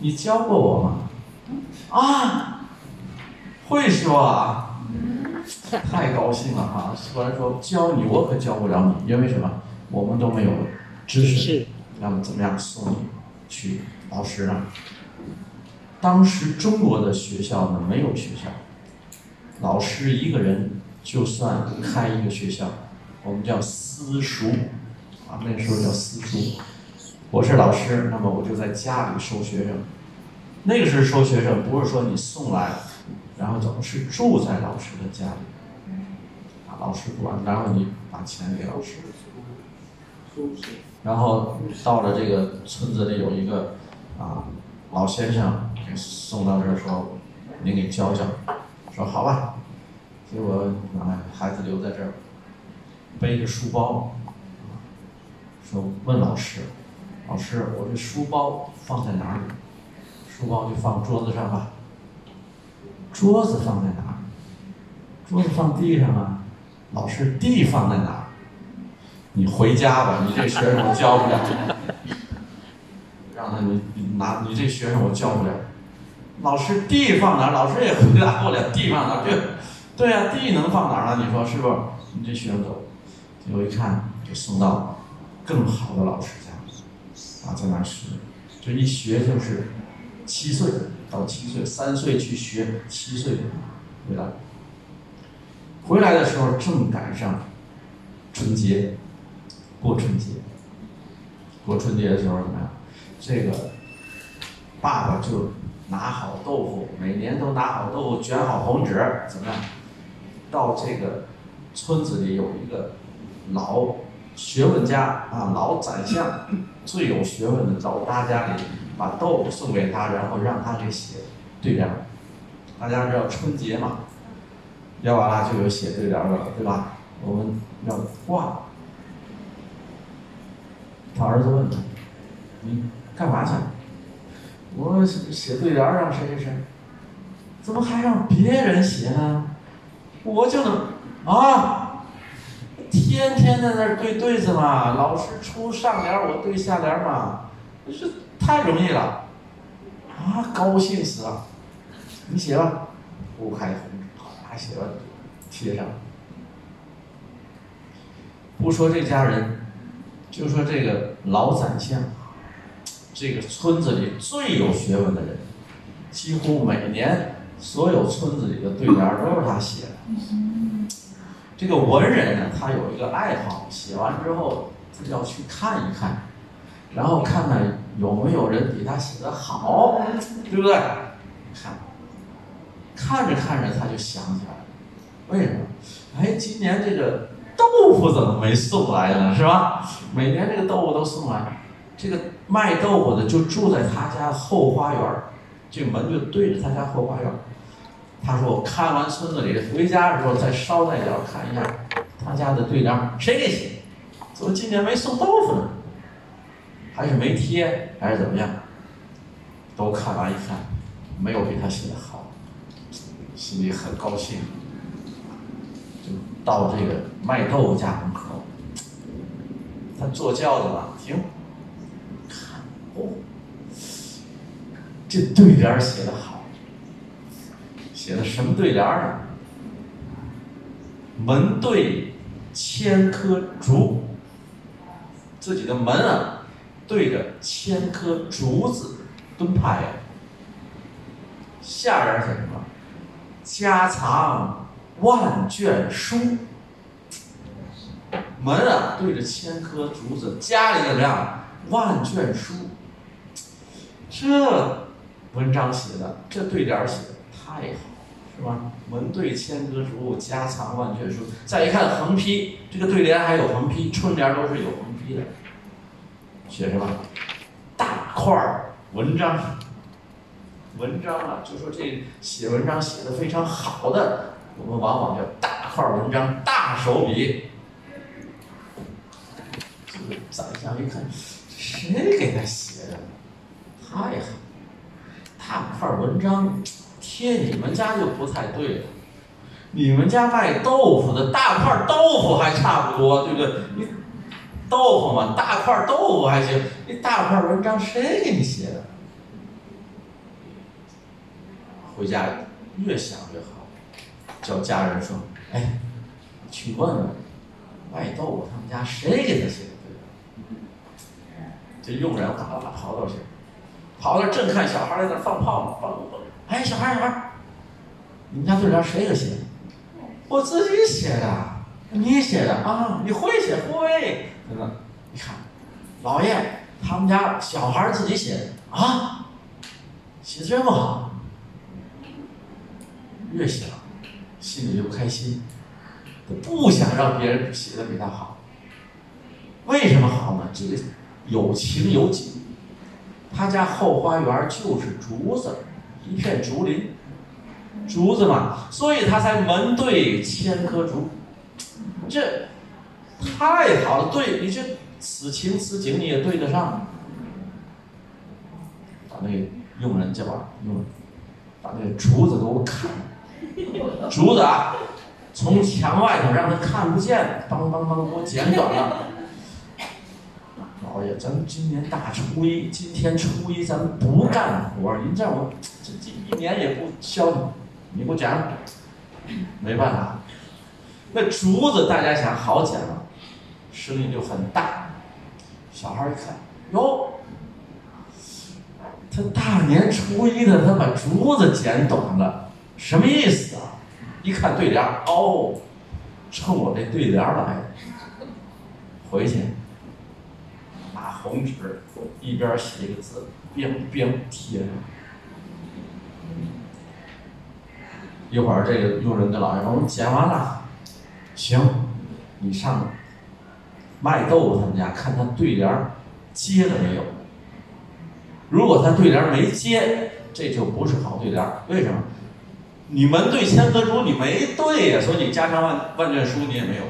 你教过我吗？”啊，会说啊，太高兴了哈！突然说教你，我可教不了你，因为什么？我们都没有知识是，要么怎么样送你去老师那儿？当时中国的学校呢没有学校，老师一个人就算开一个学校，我们叫私塾，啊，那个时候叫私塾。我是老师，那么我就在家里收学生。那个时候收学生不是说你送来，然后走，是住在老师的家里，啊，老师管，然后你把钱给老师。然后到了这个村子里有一个啊老先生给送到这儿说，您给教教，说好吧，结果把孩子留在这儿，背着书包，说问老师，老师我这书包放在哪里？书包就放桌子上吧。桌子放在哪儿？桌子放地上啊。老师，地放在哪？你回家吧，你这学生我教不了。让他你你拿你这学生我教不了。老师，地放哪儿？老师也回答不了，地放哪儿？对，对呀，地能放哪儿呢？你说是不是？你这学生走，结果一看就送到更好的老师家，啊，在那儿学，这一学就是七岁到七岁，三岁去学，七岁回来。回来的时候正赶上春节，过春节。过春节的时候怎么样？这个爸爸就拿好豆腐，每年都拿好豆腐，卷好红纸，怎么样？到这个村子里有一个老学问家啊，老宰相，最有学问的老大家里，把豆腐送给他，然后让他给写对联。大家知道春节嘛？要完了就有写对联的了，对吧？我们要挂。他儿子问他：“你干嘛去？”我写写对联让谁谁谁。怎么还让别人写呢？我就能啊！天天在那儿对对子嘛，老师出上联我对下联嘛，这太容易了。啊，高兴死了！你写吧，不开红。写了，贴上。不说这家人，就说这个老宰相，这个村子里最有学问的人，几乎每年所有村子里的对联都是他写的。这个文人呢，他有一个爱好，写完之后他要去看一看，然后看看有没有人比他写的好，对不对？看。看着看着他就想起来了，为什么？哎，今年这个豆腐怎么没送来呢？是吧？每年这个豆腐都送来，这个卖豆腐的就住在他家后花园这门就对着他家后花园他说：“我看完村子里，回家的时候再捎带脚看一下他家的对联，谁给写？怎么今年没送豆腐呢？还是没贴，还是怎么样？都看完一看，没有比他写的好。”心里很高兴，到这个卖豆腐家门口。他坐轿子了，停，看哦，这对联写的好，写的什么对联啊？门对千棵竹，自己的门啊，对着千棵竹子蹲派呀。下联写什么？家藏万卷书，门啊对着千棵竹子，家里怎么样？万卷书，这文章写的，这对联写的太好，是吧？门对千棵竹，家藏万卷书。再一看横批，这个对联还有横批，春联都是有横批的，写什么？大块文章。文章啊，就说这写文章写的非常好的，我们往往叫大块文章、大手笔。这个宰相一看，谁给他写的？太好，大块文章贴你们家就不太对了。你们家卖豆腐的大块豆腐还差不多，对不对？你豆腐嘛，大块豆腐还行，你大块文章谁给你写的？回家越想越好，叫家人说：“哎，去问问卖豆腐他们家谁给他写的对联。”这佣人嘎啦跑到去，跑到正看小孩在那放炮呢，放哎，小孩小孩，你们家对联谁给写的？我自己写的。你写的啊？你会写会？那个，你看，老爷他们家小孩自己写的啊，写的这么好。越想，心里就不开心，他不想让别人写的比他好。为什么好呢？这个有情有景，他家后花园就是竹子，一片竹林，竹子嘛，所以他才门对千棵竹，这太好了。对你这此情此景你也对得上。把那个佣人叫来，佣人把那竹子给我砍了，竹子啊，从墙外头让他看不见，梆梆梆给我剪短了。老爷，咱们今年大初一，今天初一咱们不干活，您这我这这一年也不消停，你给我剪了，没办法。那竹子大家想好剪了，声音就很大。小孩一看，哟，他大年初一的，他把竹子剪短了，什么意思啊？一看对联，哦，冲我这对联来的。回去拿红纸，一边写一个字，边边贴上。一会儿这个佣人跟老爷说：“我们剪完了，行，你上卖豆腐他们家看他对联接了没有。如果他对联没接，这就不是好对联。为什么？你门对千和竹，你没对呀，所以你家常万万卷书你也没有。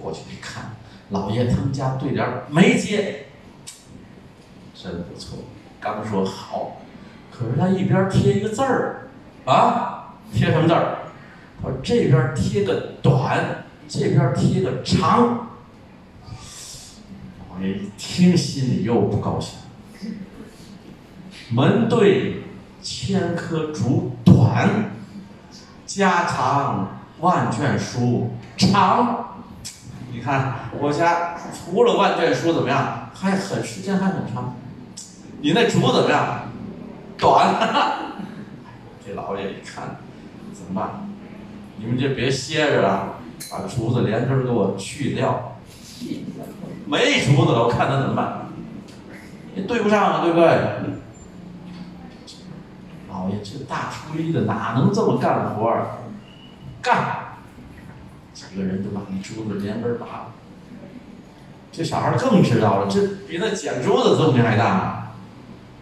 过去一看，老爷他们家对联没接，真不错。刚说好，可是他一边贴一个字儿，啊，贴什么字儿？他说这边贴个短，这边贴个长。老爷一听，心里又不高兴。门对千棵竹短，家藏万卷书长。你看我家除了万卷书怎么样，还很时间还很长。你那竹怎么样？短。这老爷一看，怎么办？你们就别歇着了，把竹子连根给我去掉。没竹子了，我看他怎么办？也对不上啊，对不对？老爷这大初一的哪能这么干活儿？干！几个人就把那珠子连根拔了。这小孩更知道了，这比那捡珠子动静还大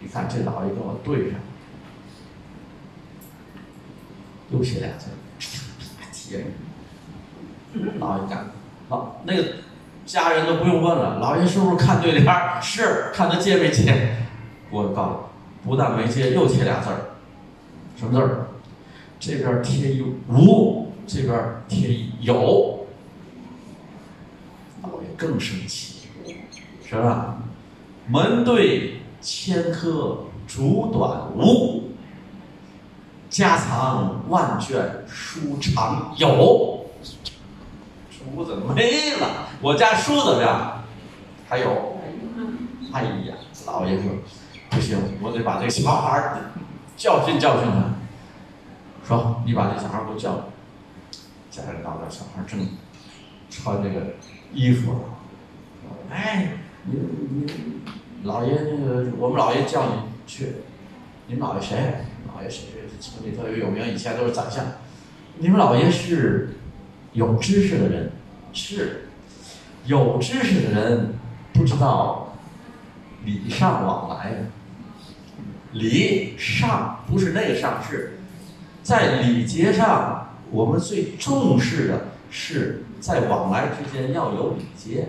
你。看这老爷跟我对上，又写俩字儿，贴上。老爷干，好，那个家人都不用问了，老爷是不是看对联儿？是，看他接没接。我告诉，不但没接，又贴俩字儿，什么字儿？这边贴一无，这边贴一有。老爷更生气，是吧？门对千棵竹短无，家藏万卷书长有。竹子没了，我家书怎么样？还有。哎呀，老爷说不行，我得把这个小孩儿教训教训他。说你把这小孩给我叫来。家人到那，小孩正穿这个衣服。哎，你你老爷那个，我们老爷叫你去。你们老爷谁？老爷谁？村里特别有名，以前都是宰相。你们老爷是有知识的人，是有知识的人，不知道礼尚往来。礼尚不是那个上，是在礼节上，我们最重视的是在往来之间要有礼节。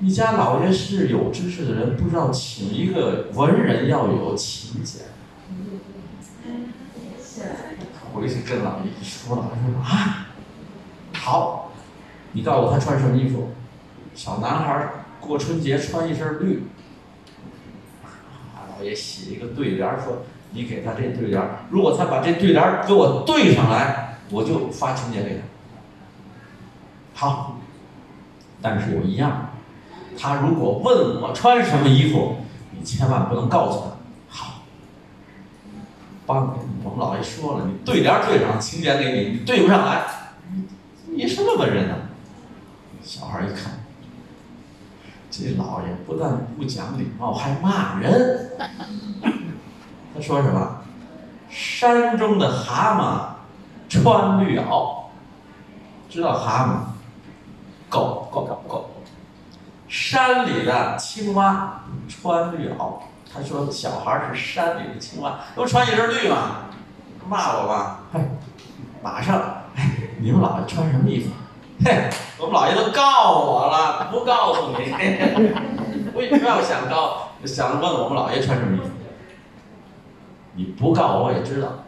你家老爷是有知识的人，不知道请一个文人要有勤俭。回去跟老爷一说，老爷说啊，好，你告诉我他穿什么衣服？小男孩过春节穿一身绿。老爷写一个对联说，你给他这对联如果他把这对联给我对上来，我就发请柬给他。好，但是有一样，他如果问我穿什么衣服，你千万不能告诉他。好，帮我们老爷说了，你对联对上，请柬给你，你对不上来，你什么文人呢？小孩一看，这老爷不但不讲礼貌，还骂人。他说什么？山中的蛤蟆穿绿袄，知道蛤蟆？狗狗狗狗。山里的青蛙穿绿袄，他说小孩是山里的青蛙，都穿一身绿嘛，骂我吧，嘿，马上，哎，你们老爷穿什么衣服？嘿，我们老爷都告我了，不告诉你，为什么要想告，想问我们老爷穿什么衣服？你不告我我也知道。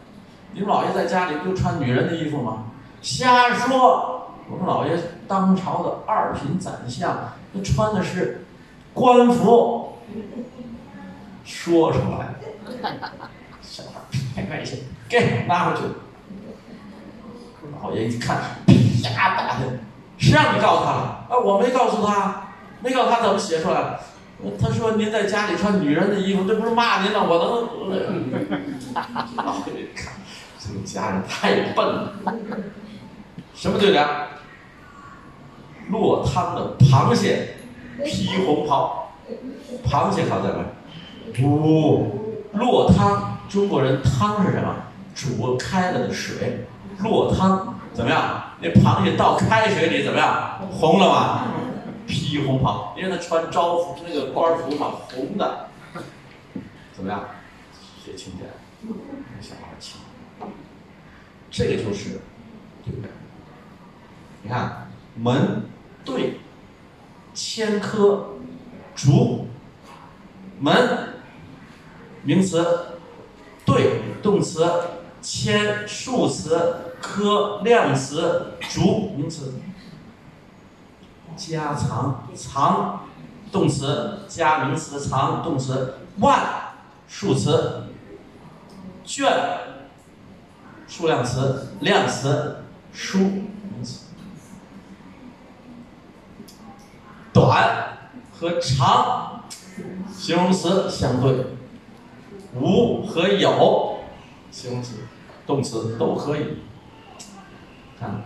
你们老爷在家里不就穿女人的衣服吗？瞎说！我们老爷当朝的二品宰相，他穿的是官服。说出来，小孩太开心，给拿回去。老爷一看，啪打的，谁让你告诉他了？啊，我没告诉他，没告诉他怎么写出来？他说您在家里穿女人的衣服，这不是骂您吗？我能？老爷一看，这个家人太笨了。什么对联？落汤的螃蟹披红袍，螃蟹好在哪？不，落汤。中国人汤是什么？煮开了的水。落汤怎么样？那螃蟹到开水里怎么样？红了吗？披红袍，因为他穿招服那个官服嘛，红的。怎么样？写清点，小孩清。这个就是，对不对？你看，门对，千科，竹，门，名词，对，动词，千，数词。科量词，竹名词，加长长动词，加名词藏动词，万数词，卷数量词，量词，书名词，短和长形容词相对，无和有形容词动词都可以。看，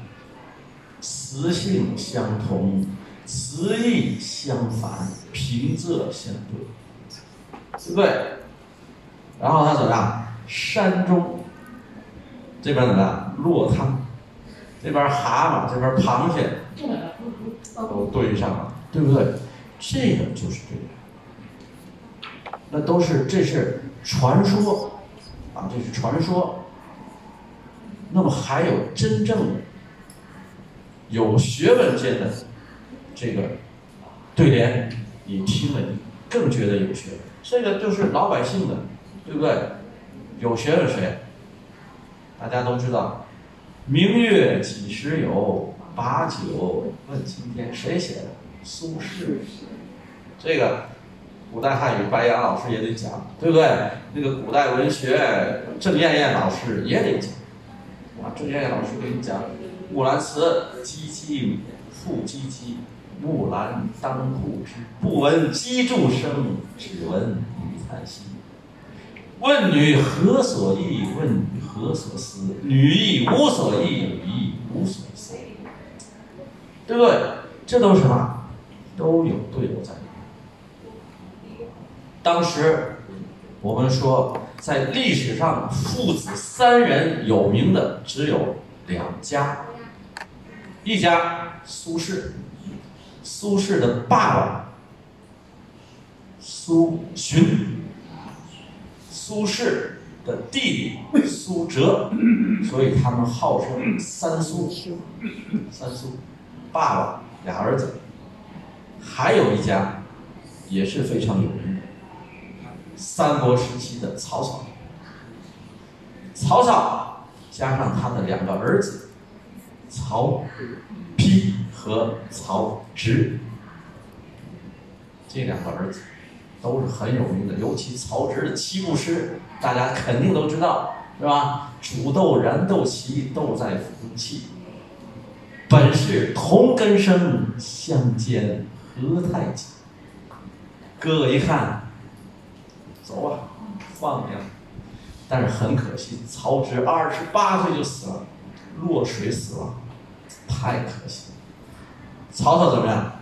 词性相同，词义相反，平仄相对，对不对？然后他怎么样？山中这边怎么样？落汤，这边蛤蟆，这边螃蟹，都对上了，对不对？这个就是对的。那都是这是传说啊，这是传说。那么还有真正有学问界的这个对联，你听了你更觉得有学问。这个就是老百姓的，对不对？有学问谁？大家都知道，“明月几时有，把酒问青天”，谁写的？苏轼。这个古代汉语白杨老师也得讲，对不对？那个古代文学郑燕燕老师也得讲。啊，郑燕燕老师给你讲《木兰辞》：“唧唧复唧唧，木兰当户织。不闻机杼声，只闻女叹息。问女何所忆？问女何所思？女亦无所忆，女亦无所思。”对不对？这都是什么？都有对偶在。当时我们说。在历史上，父子三人有名的只有两家。一家苏轼，苏轼的爸爸苏洵，苏轼的弟弟苏辙，所以他们号称三苏。三苏，爸爸俩儿子。还有一家，也是非常有名。三国时期的曹操，曹操加上他的两个儿子曹丕和曹植，这两个儿子都是很有名的，尤其曹植的七步诗，大家肯定都知道，是吧？煮豆燃豆萁，豆在釜中泣。本是同根生，相煎何太急。哥哥一看。走吧，放你了。但是很可惜，曹植二十八岁就死了，落水死了，太可惜了。曹操怎么样？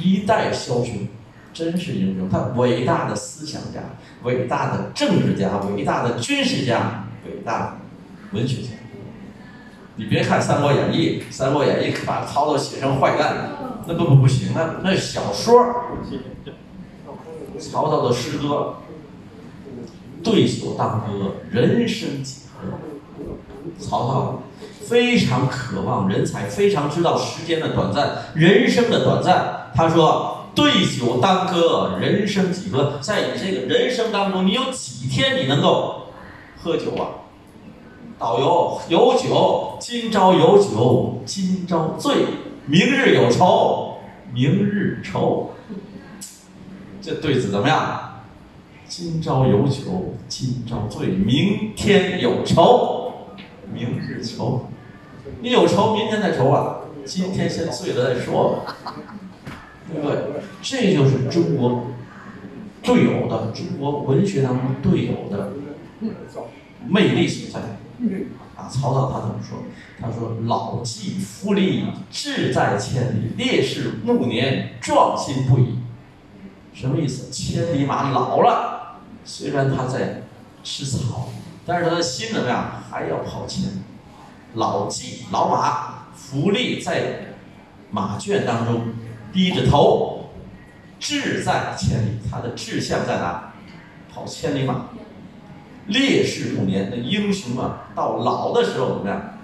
一代枭雄，真是英雄。他伟大的思想家，伟大的政治家，伟大的军事家，伟大的文学家。你别看《三国演义》，《三国演义》把曹操写成坏蛋，那不不不行，那那小说。曹操的诗歌，对酒当歌，人生几何？曹操非常渴望人才，非常知道时间的短暂，人生的短暂。他说：“对酒当歌，人生几何？在你这个人生当中，你有几天你能够喝酒啊。导游有酒，今朝有酒今朝醉，明日有愁明日愁。这对子怎么样？今朝有酒今朝醉，明天有愁明日愁。你有愁，明天再愁啊！今天先醉了再说吧，对不对？这就是中国队友的中国文学当中队友的魅力所在。啊，曹操他怎么说？他说：“老骥伏枥，志在千里；烈士暮年，壮心不已。”什么意思？千里马老了，虽然他在吃草，但是他的心怎么样？还要跑千。老骥，老马，伏枥在马圈当中低着头，志在千里。他的志向在哪？跑千里马。烈士暮年，那英雄啊，到老的时候怎么样？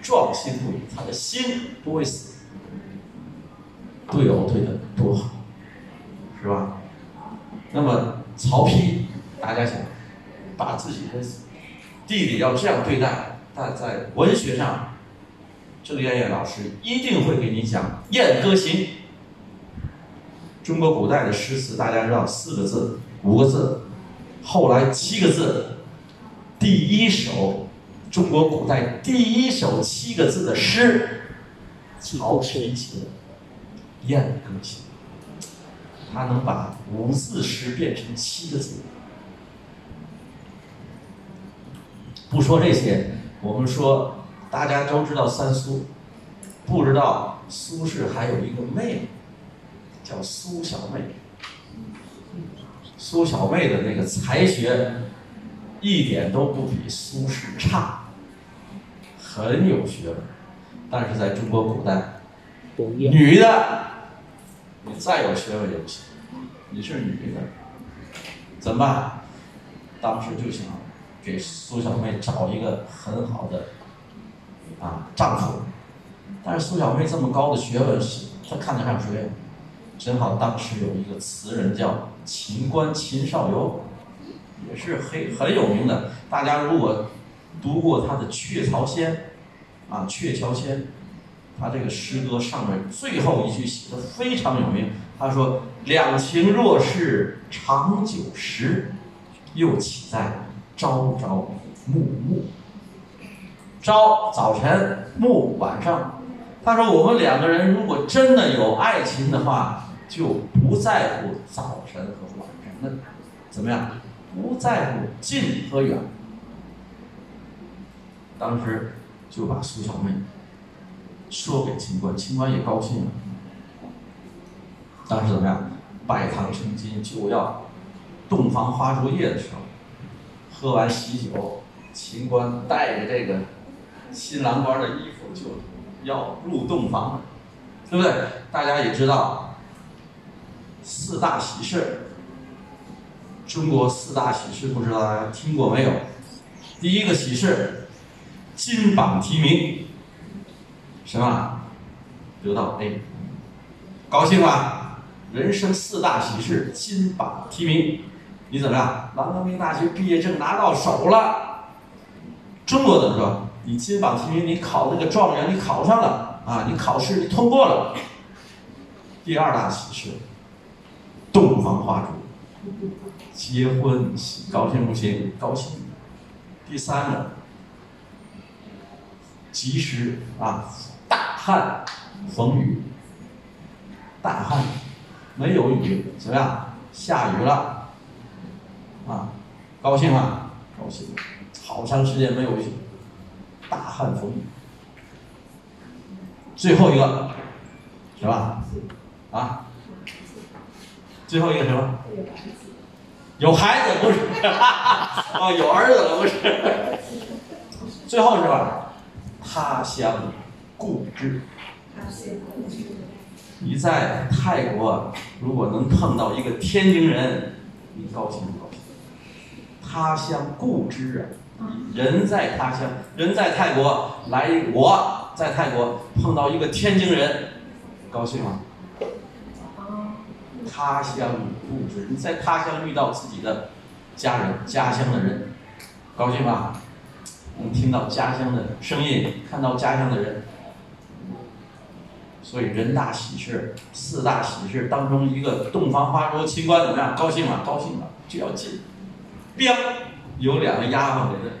壮心不已，他的心不会死。队偶对的多好，是吧？那么曹丕，大家想，把自己的弟弟要这样对待，但在文学上，郑渊岳老师一定会给你讲《燕歌行》。中国古代的诗词，大家知道四个字、五个字。后来七个字，第一首中国古代第一首七个字的诗，曹丕写的《燕歌行》，他能把五字诗变成七个字。不说这些，我们说大家都知道三苏，不知道苏轼还有一个妹妹，叫苏小妹。苏小妹的那个才学，一点都不比苏轼差，很有学问。但是在中国古代，女的，你再有学问也不行，你是女的，怎么办？当时就想给苏小妹找一个很好的啊丈夫，但是苏小妹这么高的学问，她看得上谁？正好当时有一个词人叫秦观秦少游，也是很很有名的。大家如果读过他的《鹊桥仙》，啊，《鹊桥仙》，他这个诗歌上面最后一句写的非常有名。他说：“两情若是长久时，又岂在朝朝暮暮。”朝早晨，暮晚上。他说：“我们两个人如果真的有爱情的话。”就不在乎早晨和晚上，那怎么样？不在乎近和远。当时就把苏小妹说给秦观，秦观也高兴了。当时怎么样？拜堂成亲就要洞房花烛夜的时候，喝完喜酒，秦观带着这个新郎官的衣服就要入洞房了，对不对？大家也知道。四大喜事，中国四大喜事不知道大家听过没有？第一个喜事，金榜题名，什么？得到 A，高兴吧？人生四大喜事，金榜题名，你怎么样？郎阳明大学毕业证拿到手了。中国怎么说？你金榜题名，你考那个状元，你考上了啊？你考试你通过了。第二大喜事。洞房花烛，结婚喜高兴不行？高兴。第三个，及时啊，旱逢雨，大旱，没有雨，怎么样？下雨了，啊，高兴吗？高兴。好长时间没有雨，大旱逢雨。最后一个，是吧？啊？最后一个什么？有孩子不是？啊，有儿子了不是？最后是吧？他乡故知。你在泰国如果能碰到一个天津人，你高兴不高兴？他乡故知啊！人在他乡，人在泰国来，我在泰国碰到一个天津人，高兴吗？他乡故知，你在他乡遇到自己的家人、家乡的人，高兴吧？能听到家乡的声音，看到家乡的人。所以人大喜事，四大喜事当中一个洞房花烛清官怎么样？高兴吗？高兴了，就要进。彪有两个丫鬟给他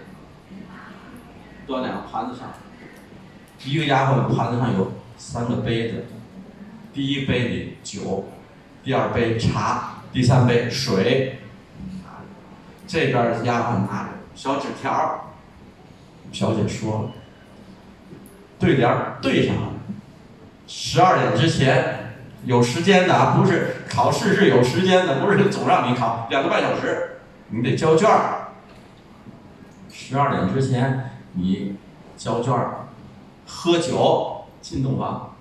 端两个盘子上，一个丫鬟盘子上有三个杯子，第一杯里酒，第二杯茶，第三杯水。这边丫鬟拿着小纸条小姐说了，对联对上了。十二点之前有时间的啊，不是考试是有时间的，不是总让你考两个半小时，你得交卷儿。十二点之前你交卷儿，喝酒进洞房。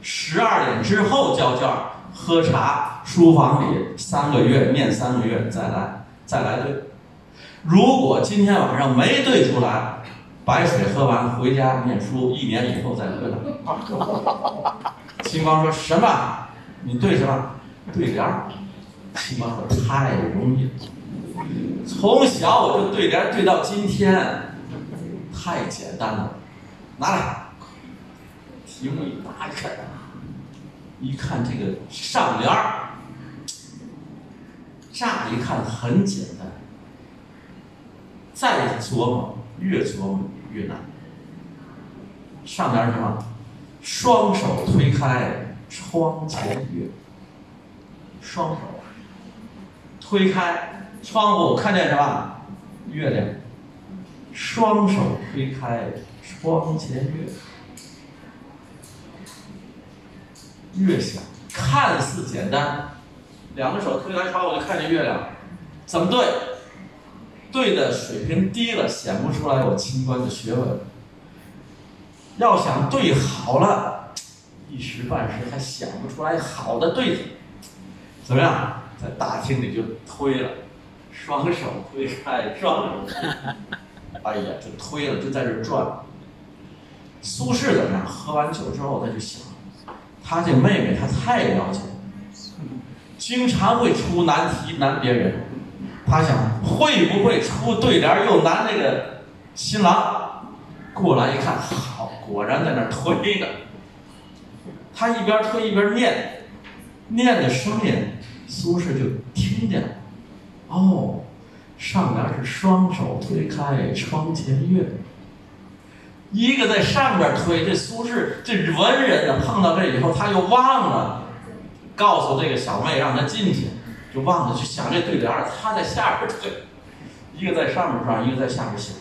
十二点之后交卷儿，喝茶，书房里三个月念三个月，再来再来对。如果今天晚上没对出来。白水喝完回家念书，一年以后再回来。秦光说什么？你对什么？对联儿。秦光说太容易了，从小我就对联对到今天，太简单了。拿来，题目一打开，一看这个上联，乍一看很简单，再琢磨越琢磨。越难。上边什么？双手推开窗前月。双手推开窗户，看见什么？月亮。双手推开窗前月。越想看似简单，两个手推开窗户就看见月亮，怎么对？对的水平低了，显不出来我清官的学问。要想对好了，一时半时还想不出来好的对子。怎么样？在大厅里就推了，双手推开，双手，哎呀，就推了，就在这转。苏轼怎么样？喝完酒之后，他就想，他这妹妹他太了解，经常会出难题难别人。他想会不会出对联又难那个新郎过来一看，好，果然在那儿推呢。他一边推一边念，念的声音，苏轼就听见了。哦，上联是双手推开窗前月。一个在上边推，这苏轼这文人呢，碰到这以后他又忘了告诉这个小妹让他进去。就忘了去想这对联儿，他在下边对，一个在上面转，一个在下边想。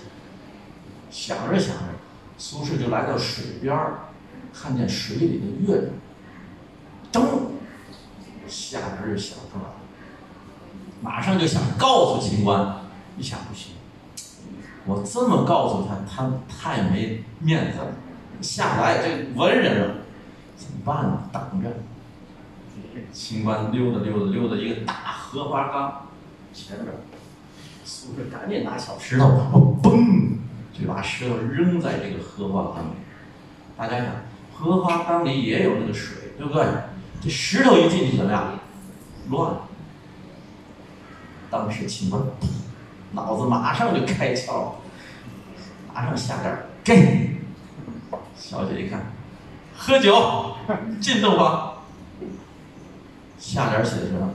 想着想着，苏轼就来到水边儿，看见水里的月亮，噔，下边就想出来了，马上就想告诉秦观，一想不行，我这么告诉他，他太没面子了，下来这文人了，怎么办呢？等着。清官溜达溜达溜达，一个大荷花缸前边，苏轼赶紧拿小石头，嘣，就把石头扔在这个荷花缸里。大家想，荷花缸里也有那个水，对不对？这石头一进去怎么样？乱。当时清官脑子马上就开窍了，马上下联给小姐一看，喝酒进洞房。下联写的什么？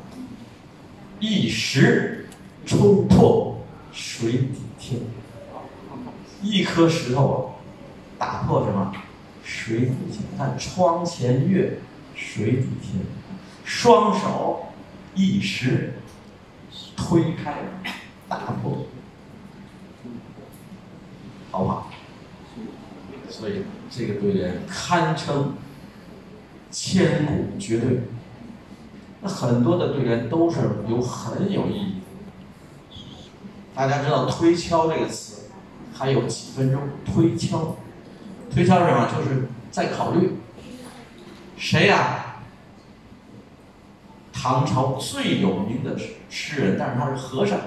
一石冲破水底天。一颗石头打破什么？水底天。看窗前月，水底天。双手一石推开，打破，好不好？所以这个对联堪称千古绝对。那很多的对联都是有很有意义。大家知道“推敲”这个词，还有几分钟？推敲，推敲是什么？就是在考虑谁呀？唐朝最有名的诗人，但是他是和尚，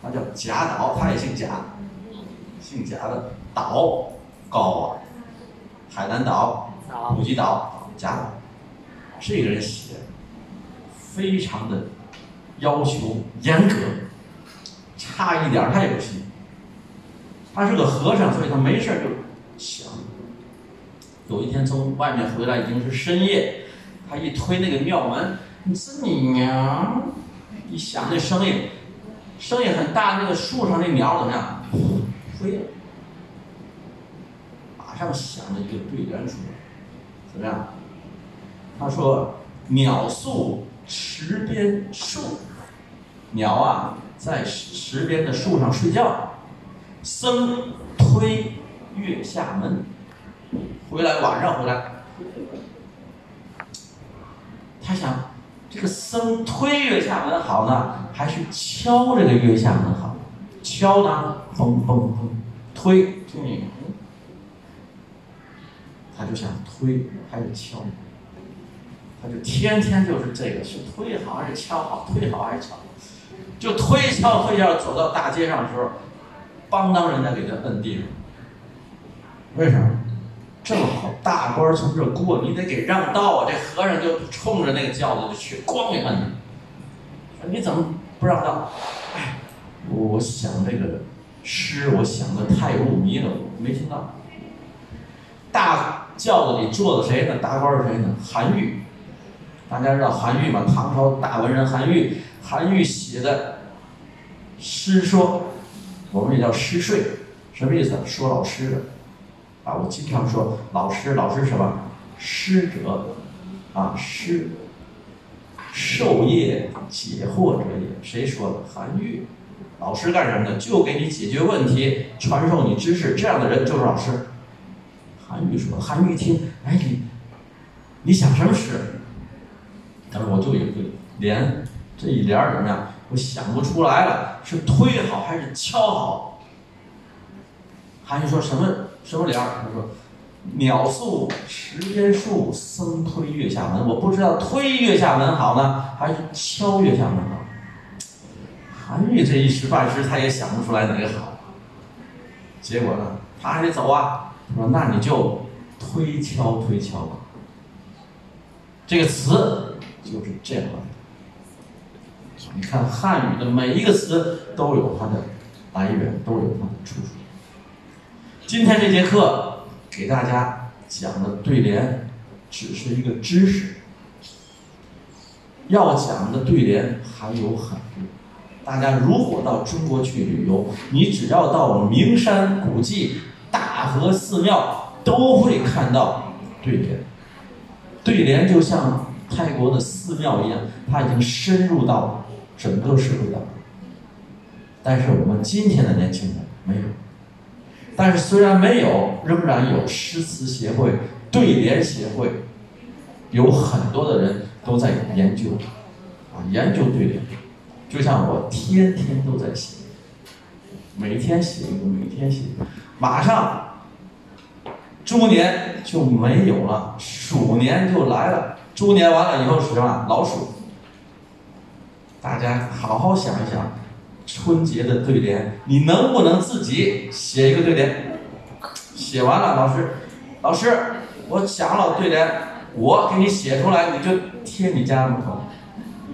他叫贾岛，他也姓贾，姓贾的岛高啊，海南岛、普吉岛，贾岛，这个人写。非常的要求严格，差一点他也不信。他是个和尚，所以他没事就想。有一天从外面回来，已经是深夜，他一推那个庙门，你是你娘！一响那声音，声音很大，那个树上那鸟怎么样？飞了。马上想了一个对联出来，怎么样？他说：“鸟宿池边树，鸟啊在池边的树上睡觉，僧推月下门。回来晚上回来，他想这个僧推月下门好呢，还是敲这个月下门好？敲呢，嘣嘣嘣，推，嗯，他就想推还是敲？他就天天就是这个，是推好还是敲好？推好还是敲好？就推敲推敲，走到大街上的时候，邦当人家给他摁地上。为什么？正好大官从这过，你得给让道啊！这和尚就冲着那个轿子就去，咣给摁了。说你怎么不让道？哎，我想这个诗，我想的太入迷了，没听到。大轿子里坐的谁呢？大官是谁呢？韩愈。大家知道韩愈吗？唐朝大文人韩愈，韩愈写的诗说，我们也叫诗税，什么意思？说老师的，啊，我经常说老师，老师什么？师者，啊，师，授业解惑者也。谁说的？韩愈。老师干什么的？就给你解决问题，传授你知识，这样的人就是老师。韩愈说。韩愈一听，哎，你，你想什么诗？但是我就有个连这一联儿怎么样？我想不出来了，是推好还是敲好？韩愈说什么什么联？他说：“鸟宿池边树，僧推月下门。”我不知道推月下门好呢，还是敲月下门好？韩愈这一时半时他也想不出来哪个好。结果呢，他还得走啊。他说：“那你就推敲推敲吧。”这个词。就是这样的。你看汉语的每一个词都有它的来源，都有它的出处。今天这节课给大家讲的对联，只是一个知识。要讲的对联还有很多。大家如果到中国去旅游，你只要到名山古迹、大河寺庙，都会看到对联。对联就像。泰国的寺庙一样，它已经深入到整个社会当中。但是我们今天的年轻人没有。但是虽然没有，仍然有诗词协会、对联协会，有很多的人都在研究，啊，研究对联。就像我天天都在写，每天写一个，每天写，马上猪年就没有了，鼠年就来了。猪年完了以后是什么？老鼠。大家好好想一想，春节的对联，你能不能自己写一个对联？写完了，老师，老师，我想了对联，我给你写出来，你就贴你家门口。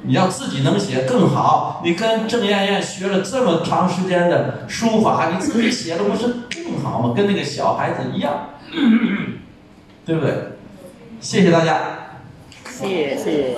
你要自己能写更好，你跟郑艳艳学了这么长时间的书法，你自己写的不是更好吗？跟那个小孩子一样，对不对？谢谢大家。谢谢。